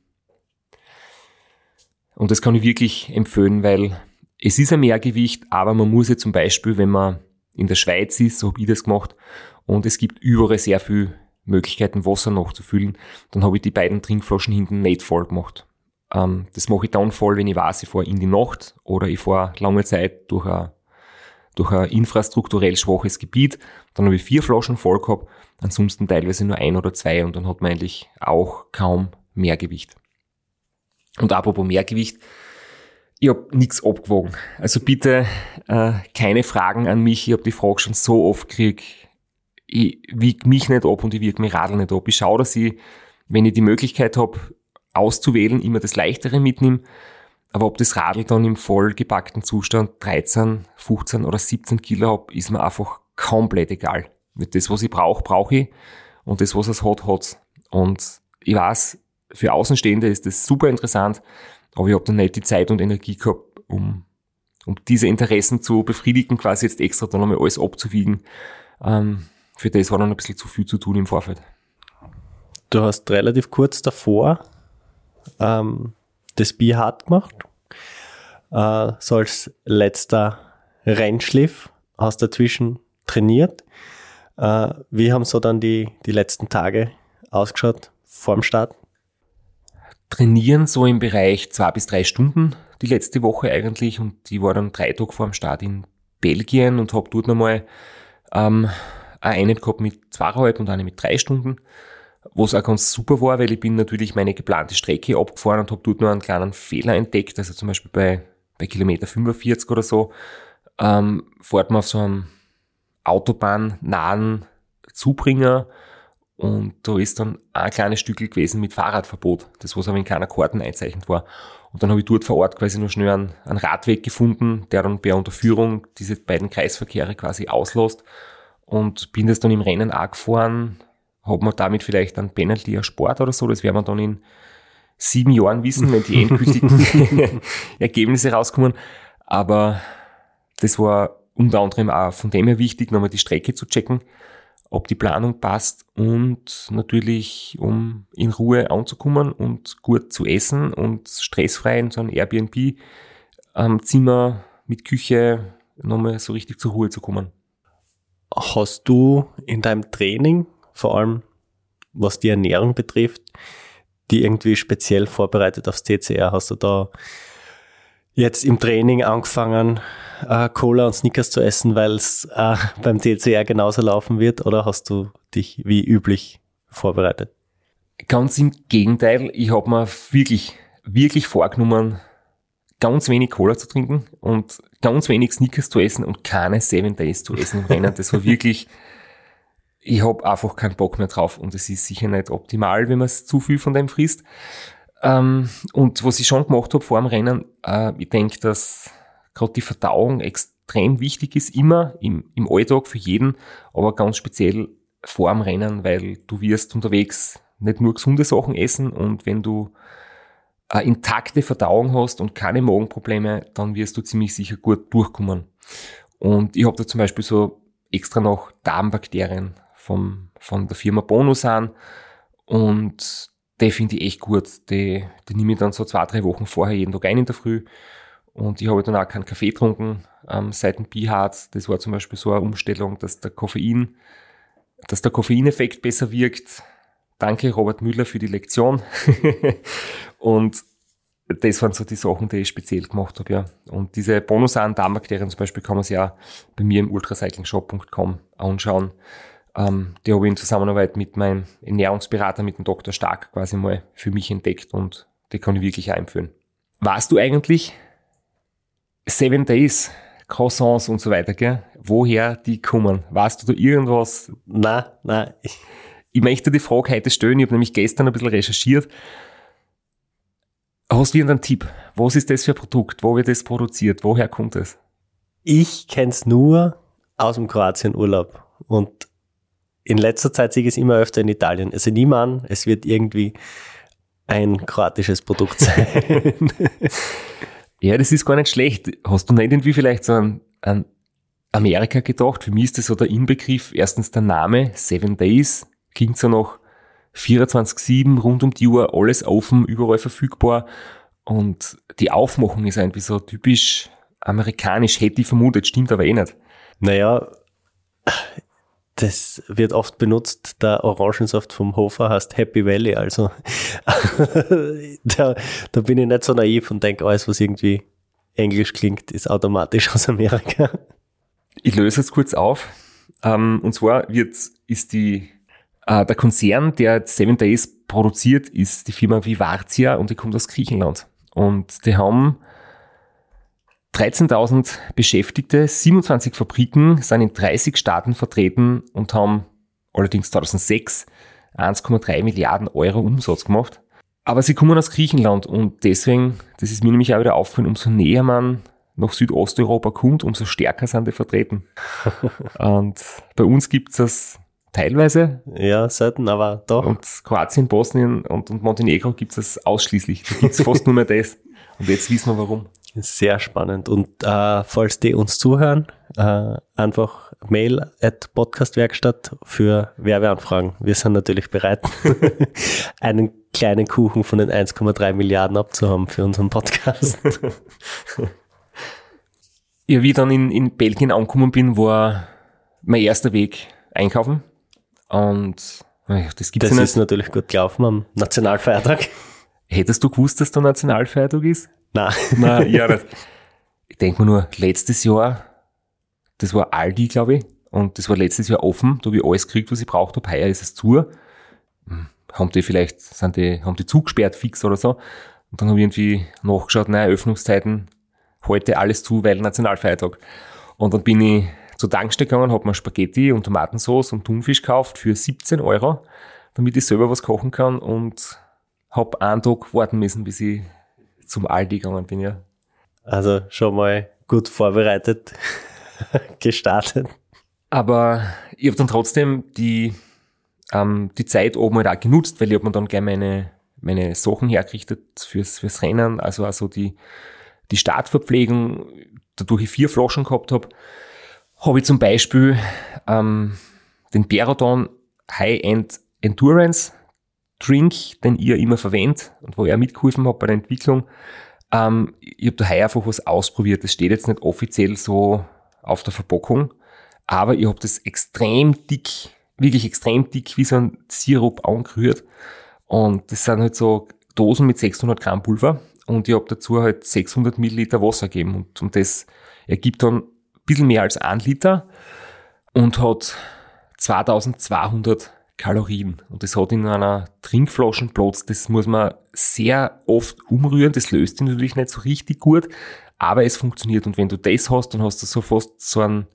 Und das kann ich wirklich empfehlen, weil es ist ein Mehrgewicht, aber man muss ja zum Beispiel, wenn man in der Schweiz ist, so habe ich das gemacht, und es gibt überall sehr viele Möglichkeiten, Wasser nachzufüllen. Dann habe ich die beiden Trinkflaschen hinten nicht voll gemacht. Ähm, das mache ich dann voll, wenn ich weiß, ich fahre in die Nacht oder ich fahre lange Zeit durch ein, durch ein infrastrukturell schwaches Gebiet. Dann habe ich vier Flaschen voll gehabt, ansonsten teilweise nur ein oder zwei und dann hat man eigentlich auch kaum Mehrgewicht. Und apropos Mehrgewicht, ich habe nichts abgewogen. Also bitte äh, keine Fragen an mich. Ich habe die Frage schon so oft gekriegt ich wiege mich nicht ab und ich wiege mein Radl nicht ab. Ich schaue, dass ich, wenn ich die Möglichkeit habe, auszuwählen, immer das Leichtere mitnehme. Aber ob das Radl dann im vollgepackten Zustand 13, 15 oder 17 Kilo habe, ist mir einfach komplett egal. Das, was ich brauche, brauche ich. Und das, was es hat, hat's. Und ich weiß, für Außenstehende ist das super interessant, aber ich habe dann nicht die Zeit und Energie gehabt, um, um diese Interessen zu befriedigen, quasi jetzt extra dann nochmal alles abzuwiegen. Ähm, für das war dann ein bisschen zu viel zu tun im Vorfeld. Du hast relativ kurz davor ähm, das Bier hart gemacht. Äh, so als letzter Rennschliff hast dazwischen trainiert. Äh, wie haben so dann die, die letzten Tage ausgeschaut vorm Start? Trainieren so im Bereich zwei bis drei Stunden die letzte Woche eigentlich. Und die war dann drei Tage vor dem Start in Belgien und habe dort nochmal ähm, eine Einheit gehabt mit zweieinhalb und eine mit drei Stunden, was auch ganz super war, weil ich bin natürlich meine geplante Strecke abgefahren und habe dort nur einen kleinen Fehler entdeckt, also zum Beispiel bei, bei Kilometer 45 oder so, ähm, fährt man auf so einem autobahnnahen Zubringer und da ist dann ein kleines Stück gewesen mit Fahrradverbot, das was aber in keiner Karten einzeichnet war. Und dann habe ich dort vor Ort quasi nur schnell einen, einen Radweg gefunden, der dann bei Unterführung diese beiden Kreisverkehre quasi auslässt und bin das dann im Rennen auch gefahren, habe mir damit vielleicht einen Penalty erspart oder so, das werden wir dann in sieben Jahren wissen, wenn die endgültigen Ergebnisse rauskommen. Aber das war unter anderem auch von dem her wichtig, nochmal die Strecke zu checken, ob die Planung passt und natürlich, um in Ruhe anzukommen und gut zu essen und stressfrei in so ein Airbnb-Zimmer mit Küche nochmal so richtig zur Ruhe zu kommen. Hast du in deinem Training, vor allem was die Ernährung betrifft, die irgendwie speziell vorbereitet aufs TCR? Hast du da jetzt im Training angefangen, äh, Cola und Snickers zu essen, weil es äh, beim TCR genauso laufen wird? Oder hast du dich wie üblich vorbereitet? Ganz im Gegenteil, ich habe mir wirklich, wirklich vorgenommen, ganz wenig Cola zu trinken und ganz wenig Snickers zu essen und keine Seven Days zu essen im Rennen. Das war wirklich, ich habe einfach keinen Bock mehr drauf und es ist sicher nicht optimal, wenn man zu viel von dem frisst. Ähm, und was ich schon gemacht habe vor dem Rennen, äh, ich denke, dass gerade die Verdauung extrem wichtig ist, immer im, im Alltag für jeden, aber ganz speziell vor dem Rennen, weil du wirst unterwegs nicht nur gesunde Sachen essen und wenn du eine intakte Verdauung hast und keine Magenprobleme, dann wirst du ziemlich sicher gut durchkommen. Und ich habe da zum Beispiel so extra noch Darmbakterien vom, von der Firma Bonus an und die finde ich echt gut. Die, die nehme ich dann so zwei, drei Wochen vorher jeden Tag ein in der Früh. Und ich habe dann auch keinen Kaffee getrunken ähm, seit dem Bihard. Das war zum Beispiel so eine Umstellung, dass der Koffein, dass der Koffeineffekt besser wirkt. Danke Robert Müller für die Lektion. und das waren so die Sachen, die ich speziell gemacht habe, ja. Und diese bonusaren Darmbakterien zum Beispiel kann man sich ja bei mir im ultracyclingshop.com anschauen. Ähm, die habe ich in Zusammenarbeit mit meinem Ernährungsberater, mit dem Dr. Stark quasi mal für mich entdeckt und die kann ich wirklich empfehlen. Warst du eigentlich Seven Days, Croissants und so weiter, gell? Woher die kommen? Weißt du da irgendwas? Na, na. Ich möchte die Frage heute stellen. Ich habe nämlich gestern ein bisschen recherchiert. Hast du irgendeinen Tipp? Was ist das für ein Produkt? Wo wird das produziert? Woher kommt es? Ich kenne es nur aus dem Kroatien-Urlaub. Und in letzter Zeit sehe ich es immer öfter in Italien. Also niemand, es wird irgendwie ein kroatisches Produkt sein. ja, das ist gar nicht schlecht. Hast du nicht irgendwie vielleicht so an, an Amerika gedacht? Für mich ist das so der Inbegriff. Erstens der Name, Seven Days, klingt so noch 24-7, rund um die Uhr, alles offen, überall verfügbar. Und die Aufmachung ist irgendwie so typisch amerikanisch, hätte ich vermutet, stimmt aber eh nicht. Naja, das wird oft benutzt, der Orangensaft vom Hofer heißt Happy Valley, also da, da bin ich nicht so naiv und denke, alles, was irgendwie englisch klingt, ist automatisch aus Amerika. Ich löse es kurz auf. Ähm, und zwar wird, ist die, äh, der Konzern, der Seven Days produziert, ist die Firma Vivartia und die kommt aus Griechenland. Und die haben 13.000 Beschäftigte, 27 Fabriken, sind in 30 Staaten vertreten und haben allerdings 2006 1,3 Milliarden Euro Umsatz gemacht. Aber sie kommen aus Griechenland und deswegen, das ist mir nämlich auch wieder aufgefallen, umso näher man nach Südosteuropa kommt, umso stärker sind die vertreten. und bei uns gibt es das teilweise. Ja, selten, aber doch. Und Kroatien, Bosnien und, und Montenegro gibt es das ausschließlich. Da gibt es fast nur mehr das. Und jetzt wissen wir warum. Sehr spannend. Und äh, falls die uns zuhören, äh, einfach Mail at Podcastwerkstatt für Werbeanfragen. Wir sind natürlich bereit, einen kleinen Kuchen von den 1,3 Milliarden abzuhaben für unseren Podcast. ja, wie ich dann in, in Belgien angekommen bin, war mein erster Weg einkaufen. Und das gibt es Das ist natürlich gut gelaufen am Nationalfeiertag. Hättest du gewusst, dass der Nationalfeiertag ist? Nein. Nein, ja, das, ich denke mir nur, letztes Jahr, das war Aldi, glaube ich, und das war letztes Jahr offen, da habe ich alles gekriegt, was ich braucht habe, heuer ist es zu. Hm, haben die vielleicht, sind die, haben die zugesperrt fix oder so. Und dann habe ich irgendwie nachgeschaut, naja, Öffnungszeiten, heute alles zu, weil Nationalfeiertag. Und dann bin ich zur Tankstelle gegangen, habe mir Spaghetti und Tomatensauce und Thunfisch gekauft für 17 Euro, damit ich selber was kochen kann und habe einen Tag warten müssen, bis ich zum Aldi gegangen bin, ja. Also schon mal gut vorbereitet gestartet. Aber ich habe dann trotzdem die, ähm, die Zeit oben halt auch genutzt, weil ich habe mir dann gleich meine, meine Sachen hergerichtet fürs, fürs Rennen, also also die, die Startverpflegung, dadurch ich vier Flaschen gehabt habe, habe ich zum Beispiel ähm, den Perodon High-End Endurance Drink, den ihr immer verwendet und wo auch mitgeholfen habe bei der Entwicklung. Ähm, ich habe da einfach was ausprobiert. Das steht jetzt nicht offiziell so auf der Verpackung, aber ich habe das extrem dick, wirklich extrem dick wie so ein Sirup angerührt. Und das sind halt so Dosen mit 600 Gramm Pulver und ich habe dazu halt 600 Milliliter Wasser gegeben und, und das ergibt dann ein bisschen mehr als ein Liter und hat 2200 Kalorien. Und das hat in einer Trinkflaschen Platz. Das muss man sehr oft umrühren. Das löst sich natürlich nicht so richtig gut, aber es funktioniert. Und wenn du das hast, dann hast du so fast so einen,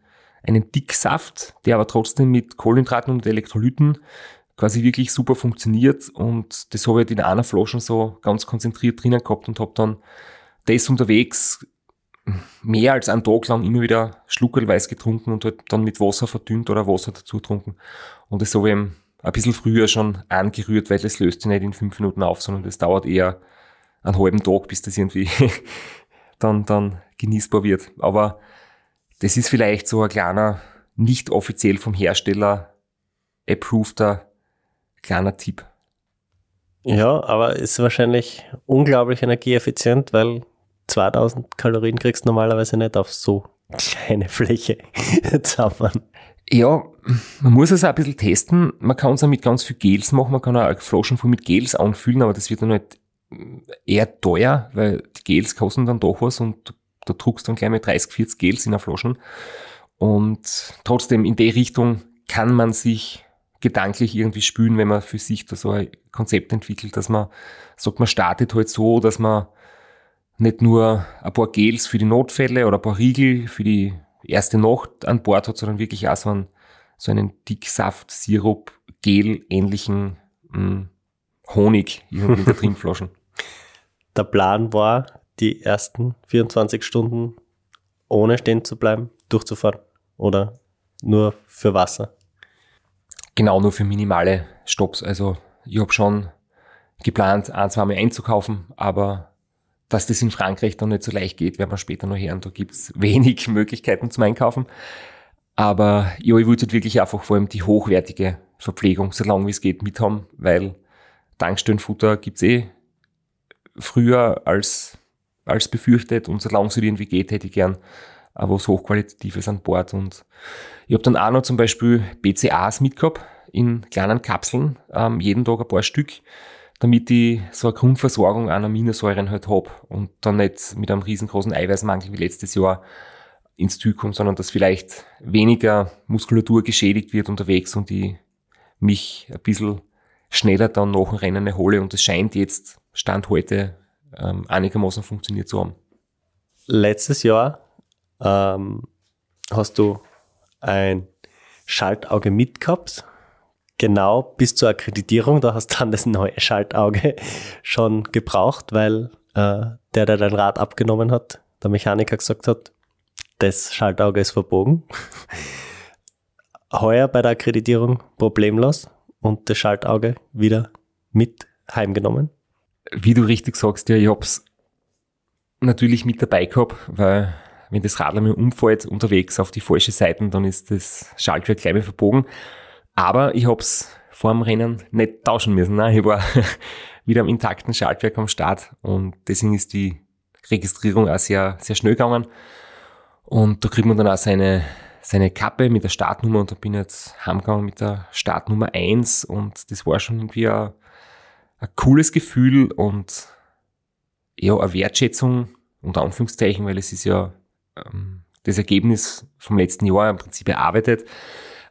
einen Dicksaft, der aber trotzdem mit Kohlenhydraten und Elektrolyten quasi wirklich super funktioniert. Und das habe ich halt in einer Flasche so ganz konzentriert drinnen gehabt und habe dann das unterwegs mehr als einen Tag lang immer wieder schluckerweise getrunken und halt dann mit Wasser verdünnt oder Wasser dazu getrunken. Und das habe ich ein bisschen früher schon angerührt, weil das löst sich nicht in fünf Minuten auf, sondern das dauert eher einen halben Tag, bis das irgendwie dann, dann genießbar wird. Aber das ist vielleicht so ein kleiner, nicht offiziell vom Hersteller approveder kleiner Tipp. Ja, aber ist wahrscheinlich unglaublich energieeffizient, weil 2000 Kalorien kriegst du normalerweise nicht auf so kleine Fläche zaubern. Ja, man muss es auch ein bisschen testen. Man kann es auch mit ganz viel Gels machen. Man kann auch Flaschen voll mit Gels anfüllen, aber das wird dann halt eher teuer, weil die Gels kosten dann doch was und da druckst dann gleich mit 30, 40 Gels in der Flaschen. Und trotzdem in die Richtung kann man sich gedanklich irgendwie spülen, wenn man für sich da so ein Konzept entwickelt, dass man sagt, man startet halt so, dass man nicht nur ein paar Gels für die Notfälle oder ein paar Riegel für die erste Nacht an Bord hat, sondern wirklich auch so einen, so einen Dicksaft, Sirup, Gel ähnlichen mh, hm, Honig in der Trinkflaschen. Der Plan war, die ersten 24 Stunden ohne stehen zu bleiben, durchzufahren oder nur für Wasser? Genau, nur für minimale Stops. Also ich habe schon geplant, ein, zwei Mal einzukaufen, aber dass das in Frankreich dann nicht so leicht geht, werden wir später noch hören. Da gibt's wenig Möglichkeiten zum Einkaufen. Aber ja, ich wollte halt wirklich einfach vor allem die hochwertige Verpflegung, so lange wie es geht, mithaben, weil Tankstellenfutter gibt's eh früher als, als befürchtet und solange es irgendwie geht, hätte ich gern was Hochqualitatives an Bord. Und ich habe dann auch noch zum Beispiel BCAs mitgehabt in kleinen Kapseln, ähm, jeden Tag ein paar Stück damit ich so eine Grundversorgung an Aminosäuren halt habe und dann nicht mit einem riesengroßen Eiweißmangel wie letztes Jahr ins Ziel komme, sondern dass vielleicht weniger Muskulatur geschädigt wird unterwegs und ich mich ein bisschen schneller dann nach dem Rennen erhole und es scheint jetzt, Stand heute, ähm, einigermaßen funktioniert zu haben. Letztes Jahr ähm, hast du ein Schaltauge mitgehabt genau bis zur Akkreditierung. Da hast du dann das neue Schaltauge schon gebraucht, weil äh, der, der dein Rad abgenommen hat, der Mechaniker gesagt hat, das Schaltauge ist verbogen. Heuer bei der Akkreditierung problemlos und das Schaltauge wieder mit heimgenommen. Wie du richtig sagst, ja, ich hab's natürlich mit dabei gehabt, weil wenn das Radler mir umfällt unterwegs auf die falsche Seite, dann ist das Schaltwerk gleich mal verbogen. Aber ich hab's vor dem Rennen nicht tauschen müssen. Nein, ich war wieder am intakten Schaltwerk am Start und deswegen ist die Registrierung auch sehr, sehr schnell gegangen. Und da kriegt man dann auch seine, seine Kappe mit der Startnummer und da bin ich jetzt heimgegangen mit der Startnummer 1 und das war schon irgendwie ein, ein cooles Gefühl und ja, eine Wertschätzung unter Anführungszeichen, weil es ist ja ähm, das Ergebnis vom letzten Jahr im Prinzip erarbeitet.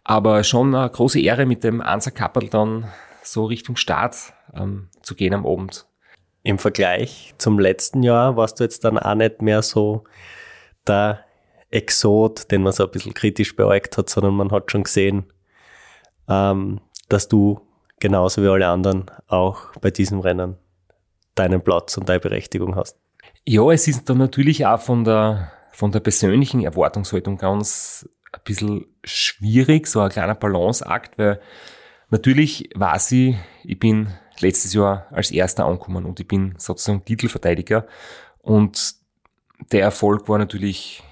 Aber schon eine große Ehre mit dem Ansa Kappel dann so Richtung Start ähm, zu gehen am Abend. Im Vergleich zum letzten Jahr warst du jetzt dann auch nicht mehr so der Exot, den man so ein bisschen kritisch beäugt hat, sondern man hat schon gesehen, ähm, dass du genauso wie alle anderen auch bei diesem Rennen deinen Platz und deine Berechtigung hast. Ja, es ist dann natürlich auch von der, von der persönlichen Erwartungshaltung ganz ein bisschen schwierig, so ein kleiner Balanceakt, weil natürlich weiß ich, ich bin letztes Jahr als Erster angekommen und ich bin sozusagen Titelverteidiger und der Erfolg war natürlich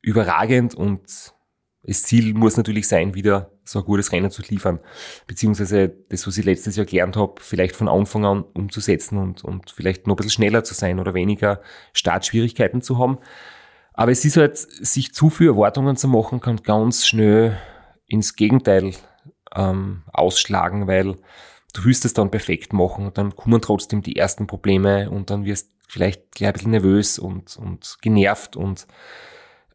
überragend und das Ziel muss natürlich sein, wieder so ein gutes Rennen zu liefern, beziehungsweise das, was ich letztes Jahr gelernt habe, vielleicht von Anfang an umzusetzen und, und vielleicht noch ein bisschen schneller zu sein oder weniger Startschwierigkeiten zu haben. Aber es ist halt, sich zu viel Erwartungen zu machen, kann ganz schnell ins Gegenteil ähm, ausschlagen, weil du willst es dann perfekt machen und dann kommen trotzdem die ersten Probleme und dann wirst vielleicht gleich ein bisschen nervös und, und genervt und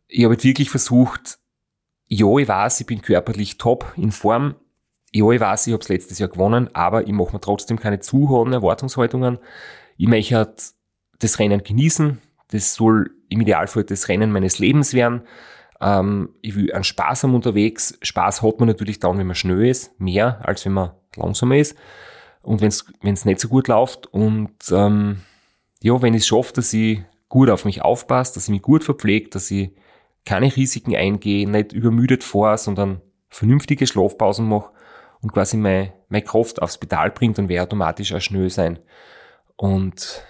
ich habe wirklich versucht, ja, ich weiß, ich bin körperlich top in Form. Ja, ich weiß, ich habe es letztes Jahr gewonnen, aber ich mache mir trotzdem keine zu hohen Erwartungshaltungen. Ich möchte das Rennen genießen. Das soll im Idealfall das Rennen meines Lebens werden. Ähm, ich will einen Spaß haben unterwegs. Spaß hat man natürlich dann, wenn man schnell ist, mehr als wenn man langsamer ist. Und wenn es nicht so gut läuft und ähm, ja, wenn ich es schaffe, dass ich gut auf mich aufpasse, dass ich mich gut verpflege, dass ich keine Risiken eingehe, nicht übermüdet vor, sondern vernünftige Schlafpausen mache und quasi meine, meine Kraft aufs Pedal bringt, dann werde automatisch auch schnell sein. Und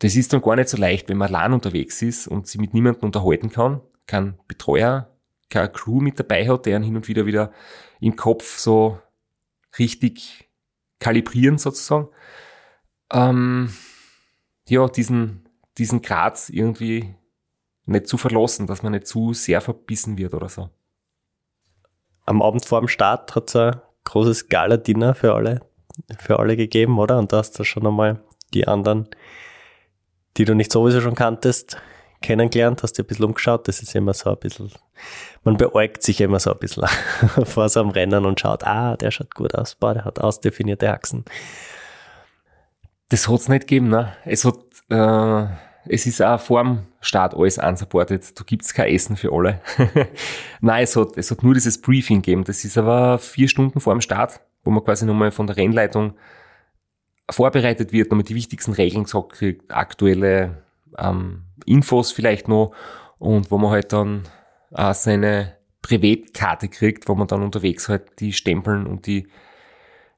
das ist dann gar nicht so leicht, wenn man allein unterwegs ist und sich mit niemandem unterhalten kann, kein Betreuer, keine Crew mit dabei hat, der ihn hin und wieder wieder im Kopf so richtig kalibrieren sozusagen. Ähm, ja, diesen, diesen Grad irgendwie nicht zu verlassen, dass man nicht zu sehr verbissen wird oder so. Am Abend vor dem Start hat es ein großes Gala-Dinner für alle, für alle gegeben, oder? Und da hast du schon einmal die anderen, die du nicht sowieso schon kanntest, kennengelernt, hast dir ein bisschen umgeschaut. Das ist immer so ein bisschen, man beäugt sich immer so ein bisschen vor so einem Rennen und schaut, ah, der schaut gut aus, boah, der hat ausdefinierte Achsen. Das hat's nicht gegeben, ne? Es hat, äh, es ist auch vor dem Start alles unsupported. Da gibt's kein Essen für alle. Nein, es hat, es hat nur dieses Briefing gegeben. Das ist aber vier Stunden vor dem Start, wo man quasi nochmal von der Rennleitung vorbereitet wird, nochmal die wichtigsten Regeln gesagt kriegt, aktuelle ähm, Infos vielleicht noch und wo man halt dann äh, seine Privatkarte kriegt, wo man dann unterwegs halt die Stempeln und die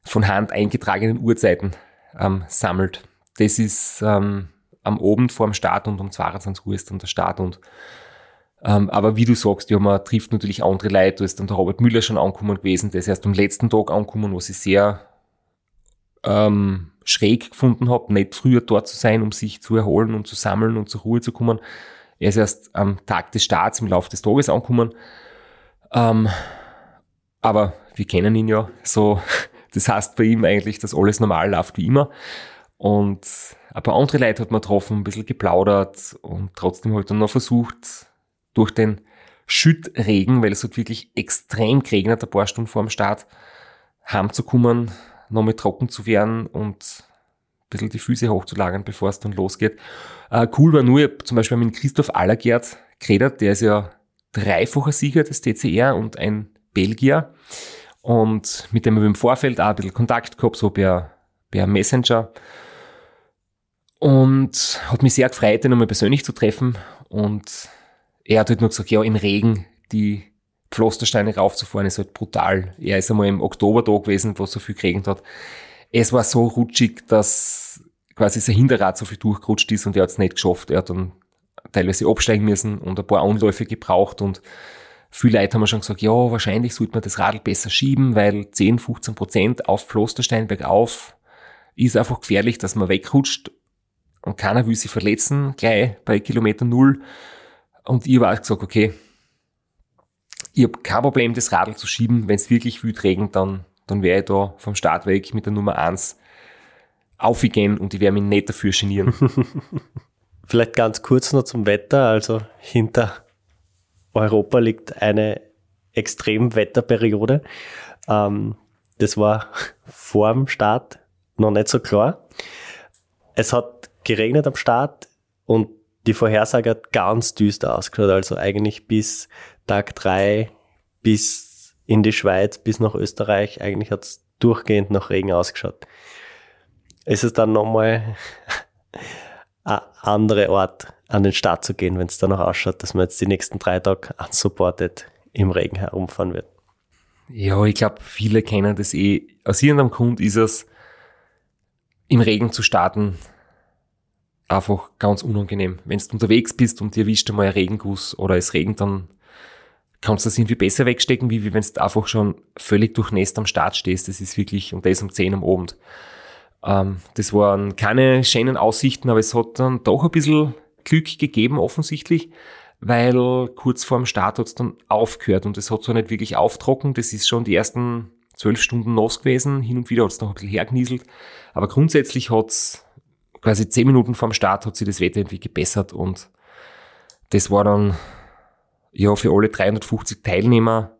von Hand eingetragenen Uhrzeiten ähm, sammelt. Das ist ähm, am Abend vor dem Start und um 22 Uhr ist dann der Start und ähm, aber wie du sagst, ja, man trifft natürlich andere Leute. Da ist dann der Robert Müller schon angekommen gewesen, der ist erst am letzten Tag angekommen, was ich sehr ähm, schräg gefunden habe, nicht früher dort zu sein, um sich zu erholen und zu sammeln und zur Ruhe zu kommen. Er ist erst am Tag des Starts im Laufe des Tages angekommen. Ähm, aber wir kennen ihn ja so. Das heißt bei ihm eigentlich, dass alles normal läuft wie immer. Und ein paar andere Leute hat man getroffen, ein bisschen geplaudert und trotzdem halt dann noch versucht, durch den Schüttregen, weil es hat wirklich extrem geregnet, ein paar Stunden vor dem Start, heimzukommen, noch mal trocken zu werden und ein bisschen die Füße hochzulagern, bevor es dann losgeht. Äh, cool war nur, zum Beispiel mit Christoph Allergert geredet, der ist ja dreifacher Sieger des TCR und ein Belgier. Und mit dem habe ich im Vorfeld auch ein bisschen Kontakt gehabt, so per, per Messenger. Und hat mich sehr gefreut, ihn einmal persönlich zu treffen. und er hat halt nur gesagt, ja, im Regen die Pflastersteine raufzufahren ist halt brutal. Er ist einmal im Oktober da gewesen, wo es so viel geregnet hat. Es war so rutschig, dass quasi sein Hinterrad so viel durchgerutscht ist und er hat es nicht geschafft. Er hat dann teilweise absteigen müssen und ein paar Anläufe gebraucht und viele Leute haben schon gesagt, ja, wahrscheinlich sollte man das Radl besser schieben, weil 10, 15 Prozent auf Pflasterstein bergauf ist einfach gefährlich, dass man wegrutscht und keiner will sich verletzen, gleich bei Kilometer Null. Und ich habe auch gesagt, okay, ich habe kein Problem, das Radl zu schieben. Wenn es wirklich wild regnet, dann, dann wäre ich da vom Start weg mit der Nummer 1 aufgehen und ich werde mich nicht dafür genieren. Vielleicht ganz kurz noch zum Wetter. Also hinter Europa liegt eine Extremwetterperiode. Ähm, das war vor dem Start noch nicht so klar. Es hat geregnet am Start und die Vorhersage hat ganz düster ausgeschaut. Also eigentlich bis Tag drei bis in die Schweiz, bis nach Österreich. Eigentlich hat es durchgehend nach Regen ausgeschaut. Es ist dann nochmal ein anderer Ort, an den Start zu gehen, wenn es danach ausschaut, dass man jetzt die nächsten drei Tage unsupported im Regen herumfahren wird. Ja, ich glaube, viele kennen das eh. Aus irgendeinem Grund ist es, im Regen zu starten, einfach ganz unangenehm. Wenn du unterwegs bist und dir erwischt einmal ein Regenguss oder es regnet, dann kannst du das irgendwie besser wegstecken, wie, wie wenn du einfach schon völlig durchnässt am Start stehst. Das ist wirklich, und das um 10 am Abend. Ähm, das waren keine schönen Aussichten, aber es hat dann doch ein bisschen Glück gegeben, offensichtlich, weil kurz vor dem Start hat es dann aufgehört und es hat so nicht wirklich auftrocken. Das ist schon die ersten zwölf Stunden nass gewesen. Hin und wieder hat es noch ein bisschen hergenieselt. Aber grundsätzlich hat es quasi zehn Minuten vorm Start hat sich das Wetter irgendwie gebessert und das war dann ja für alle 350 Teilnehmer,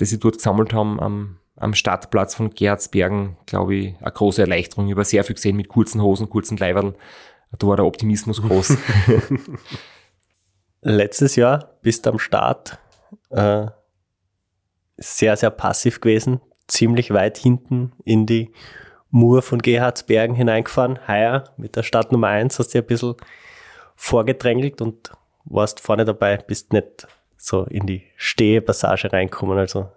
die sie dort gesammelt haben am, am Stadtplatz von Gerzbergen, glaube ich, eine große Erleichterung. Ich habe sehr viel gesehen mit kurzen Hosen, kurzen Leiberl. Da war der Optimismus groß. Letztes Jahr bist du am Start äh, sehr, sehr passiv gewesen, ziemlich weit hinten in die Mur von Gerhardsbergen hineingefahren. Heuer mit der Stadt Nummer 1 hast du ein bisschen vorgedrängelt und warst vorne dabei, bist nicht so in die Stehepassage reinkommen. Also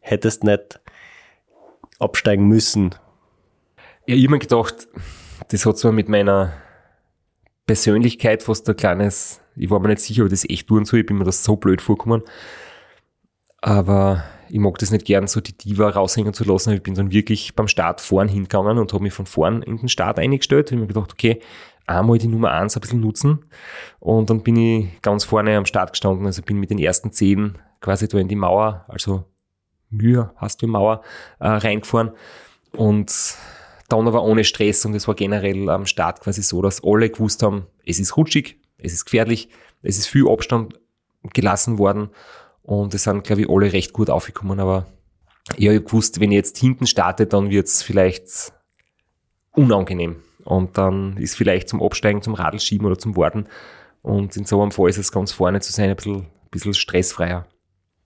hättest nicht absteigen müssen. Ja, ich habe mir gedacht, das hat zwar mit meiner Persönlichkeit fast ein kleines, ich war mir nicht sicher, ob das echt tun soll, ich bin mir das so blöd vorgekommen. Aber ich mag das nicht gern, so die Diva raushängen zu lassen. Ich bin dann wirklich beim Start vorn hingegangen und habe mich von vorn in den Start eingestellt. Ich habe mir gedacht, okay, einmal die Nummer eins ein bisschen nutzen. Und dann bin ich ganz vorne am Start gestanden. Also bin mit den ersten zehn quasi da in die Mauer, also Mühe hast du Mauer, äh, reingefahren. Und dann aber ohne Stress und es war generell am Start quasi so, dass alle gewusst haben, es ist rutschig, es ist gefährlich, es ist viel Abstand gelassen worden und es sind, glaube ich, alle recht gut aufgekommen, aber ich habe gewusst, wenn ich jetzt hinten starte, dann wird es vielleicht unangenehm. Und dann ist vielleicht zum Absteigen, zum Radelschieben oder zum Warten. Und in so einem Fall ist es ganz vorne zu sein, ein bisschen, ein bisschen stressfreier.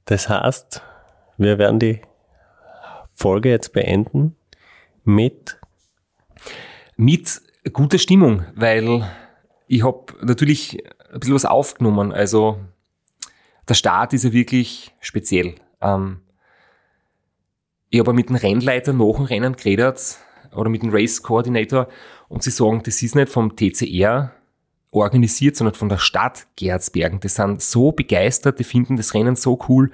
Das heißt, wir werden die Folge jetzt beenden mit mit guter Stimmung, weil ich habe natürlich ein bisschen was aufgenommen. Also der Start ist ja wirklich speziell. Ähm, ich habe mit dem Rennleiter nach dem Rennen geredet oder mit dem Race Coordinator und sie sagen, das ist nicht vom TCR organisiert, sondern von der Stadt Gerzbergen. Die sind so begeistert, die finden das Rennen so cool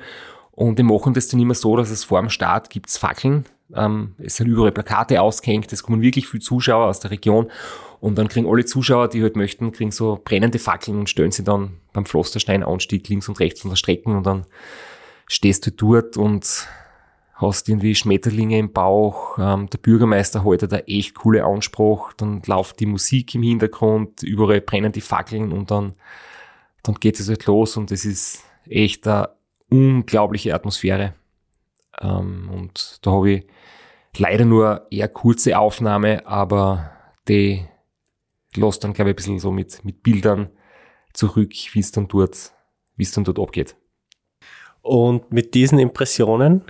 und die machen das dann immer so, dass es vor dem Start gibt's Fackeln. Ähm, es sind überall Plakate ausgehängt, es kommen wirklich viele Zuschauer aus der Region und dann kriegen alle Zuschauer, die halt möchten, kriegen so brennende Fackeln und stellen sie dann beim Pflasterstein-Anstieg links und rechts von der Strecke und dann stehst du dort und hast irgendwie Schmetterlinge im Bauch, ähm, der Bürgermeister haltet da echt coole Anspruch, dann läuft die Musik im Hintergrund, überall brennen die Fackeln und dann, dann geht es halt los und es ist echt eine unglaubliche Atmosphäre. Ähm, und da habe ich leider nur eher kurze Aufnahme, aber die lässt dann, glaube ich, ein bisschen so mit, mit Bildern zurück, wie es dann dort, wie es dann dort abgeht. Und mit diesen Impressionen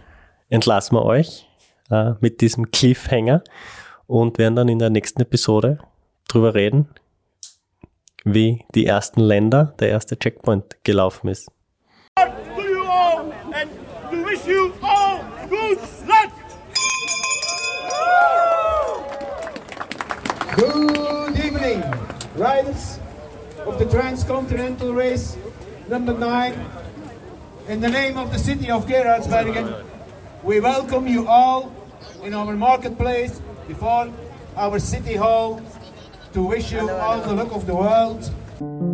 entlassen wir euch äh, mit diesem Cliffhanger und werden dann in der nächsten Episode drüber reden, wie die ersten Länder, der erste Checkpoint gelaufen ist. to you all and to wish you all good luck. Good evening, riders of the Transcontinental Race number nine. In the name of the city of Gerardsbergen, we welcome you all in our marketplace before our city hall to wish you all the luck of the world.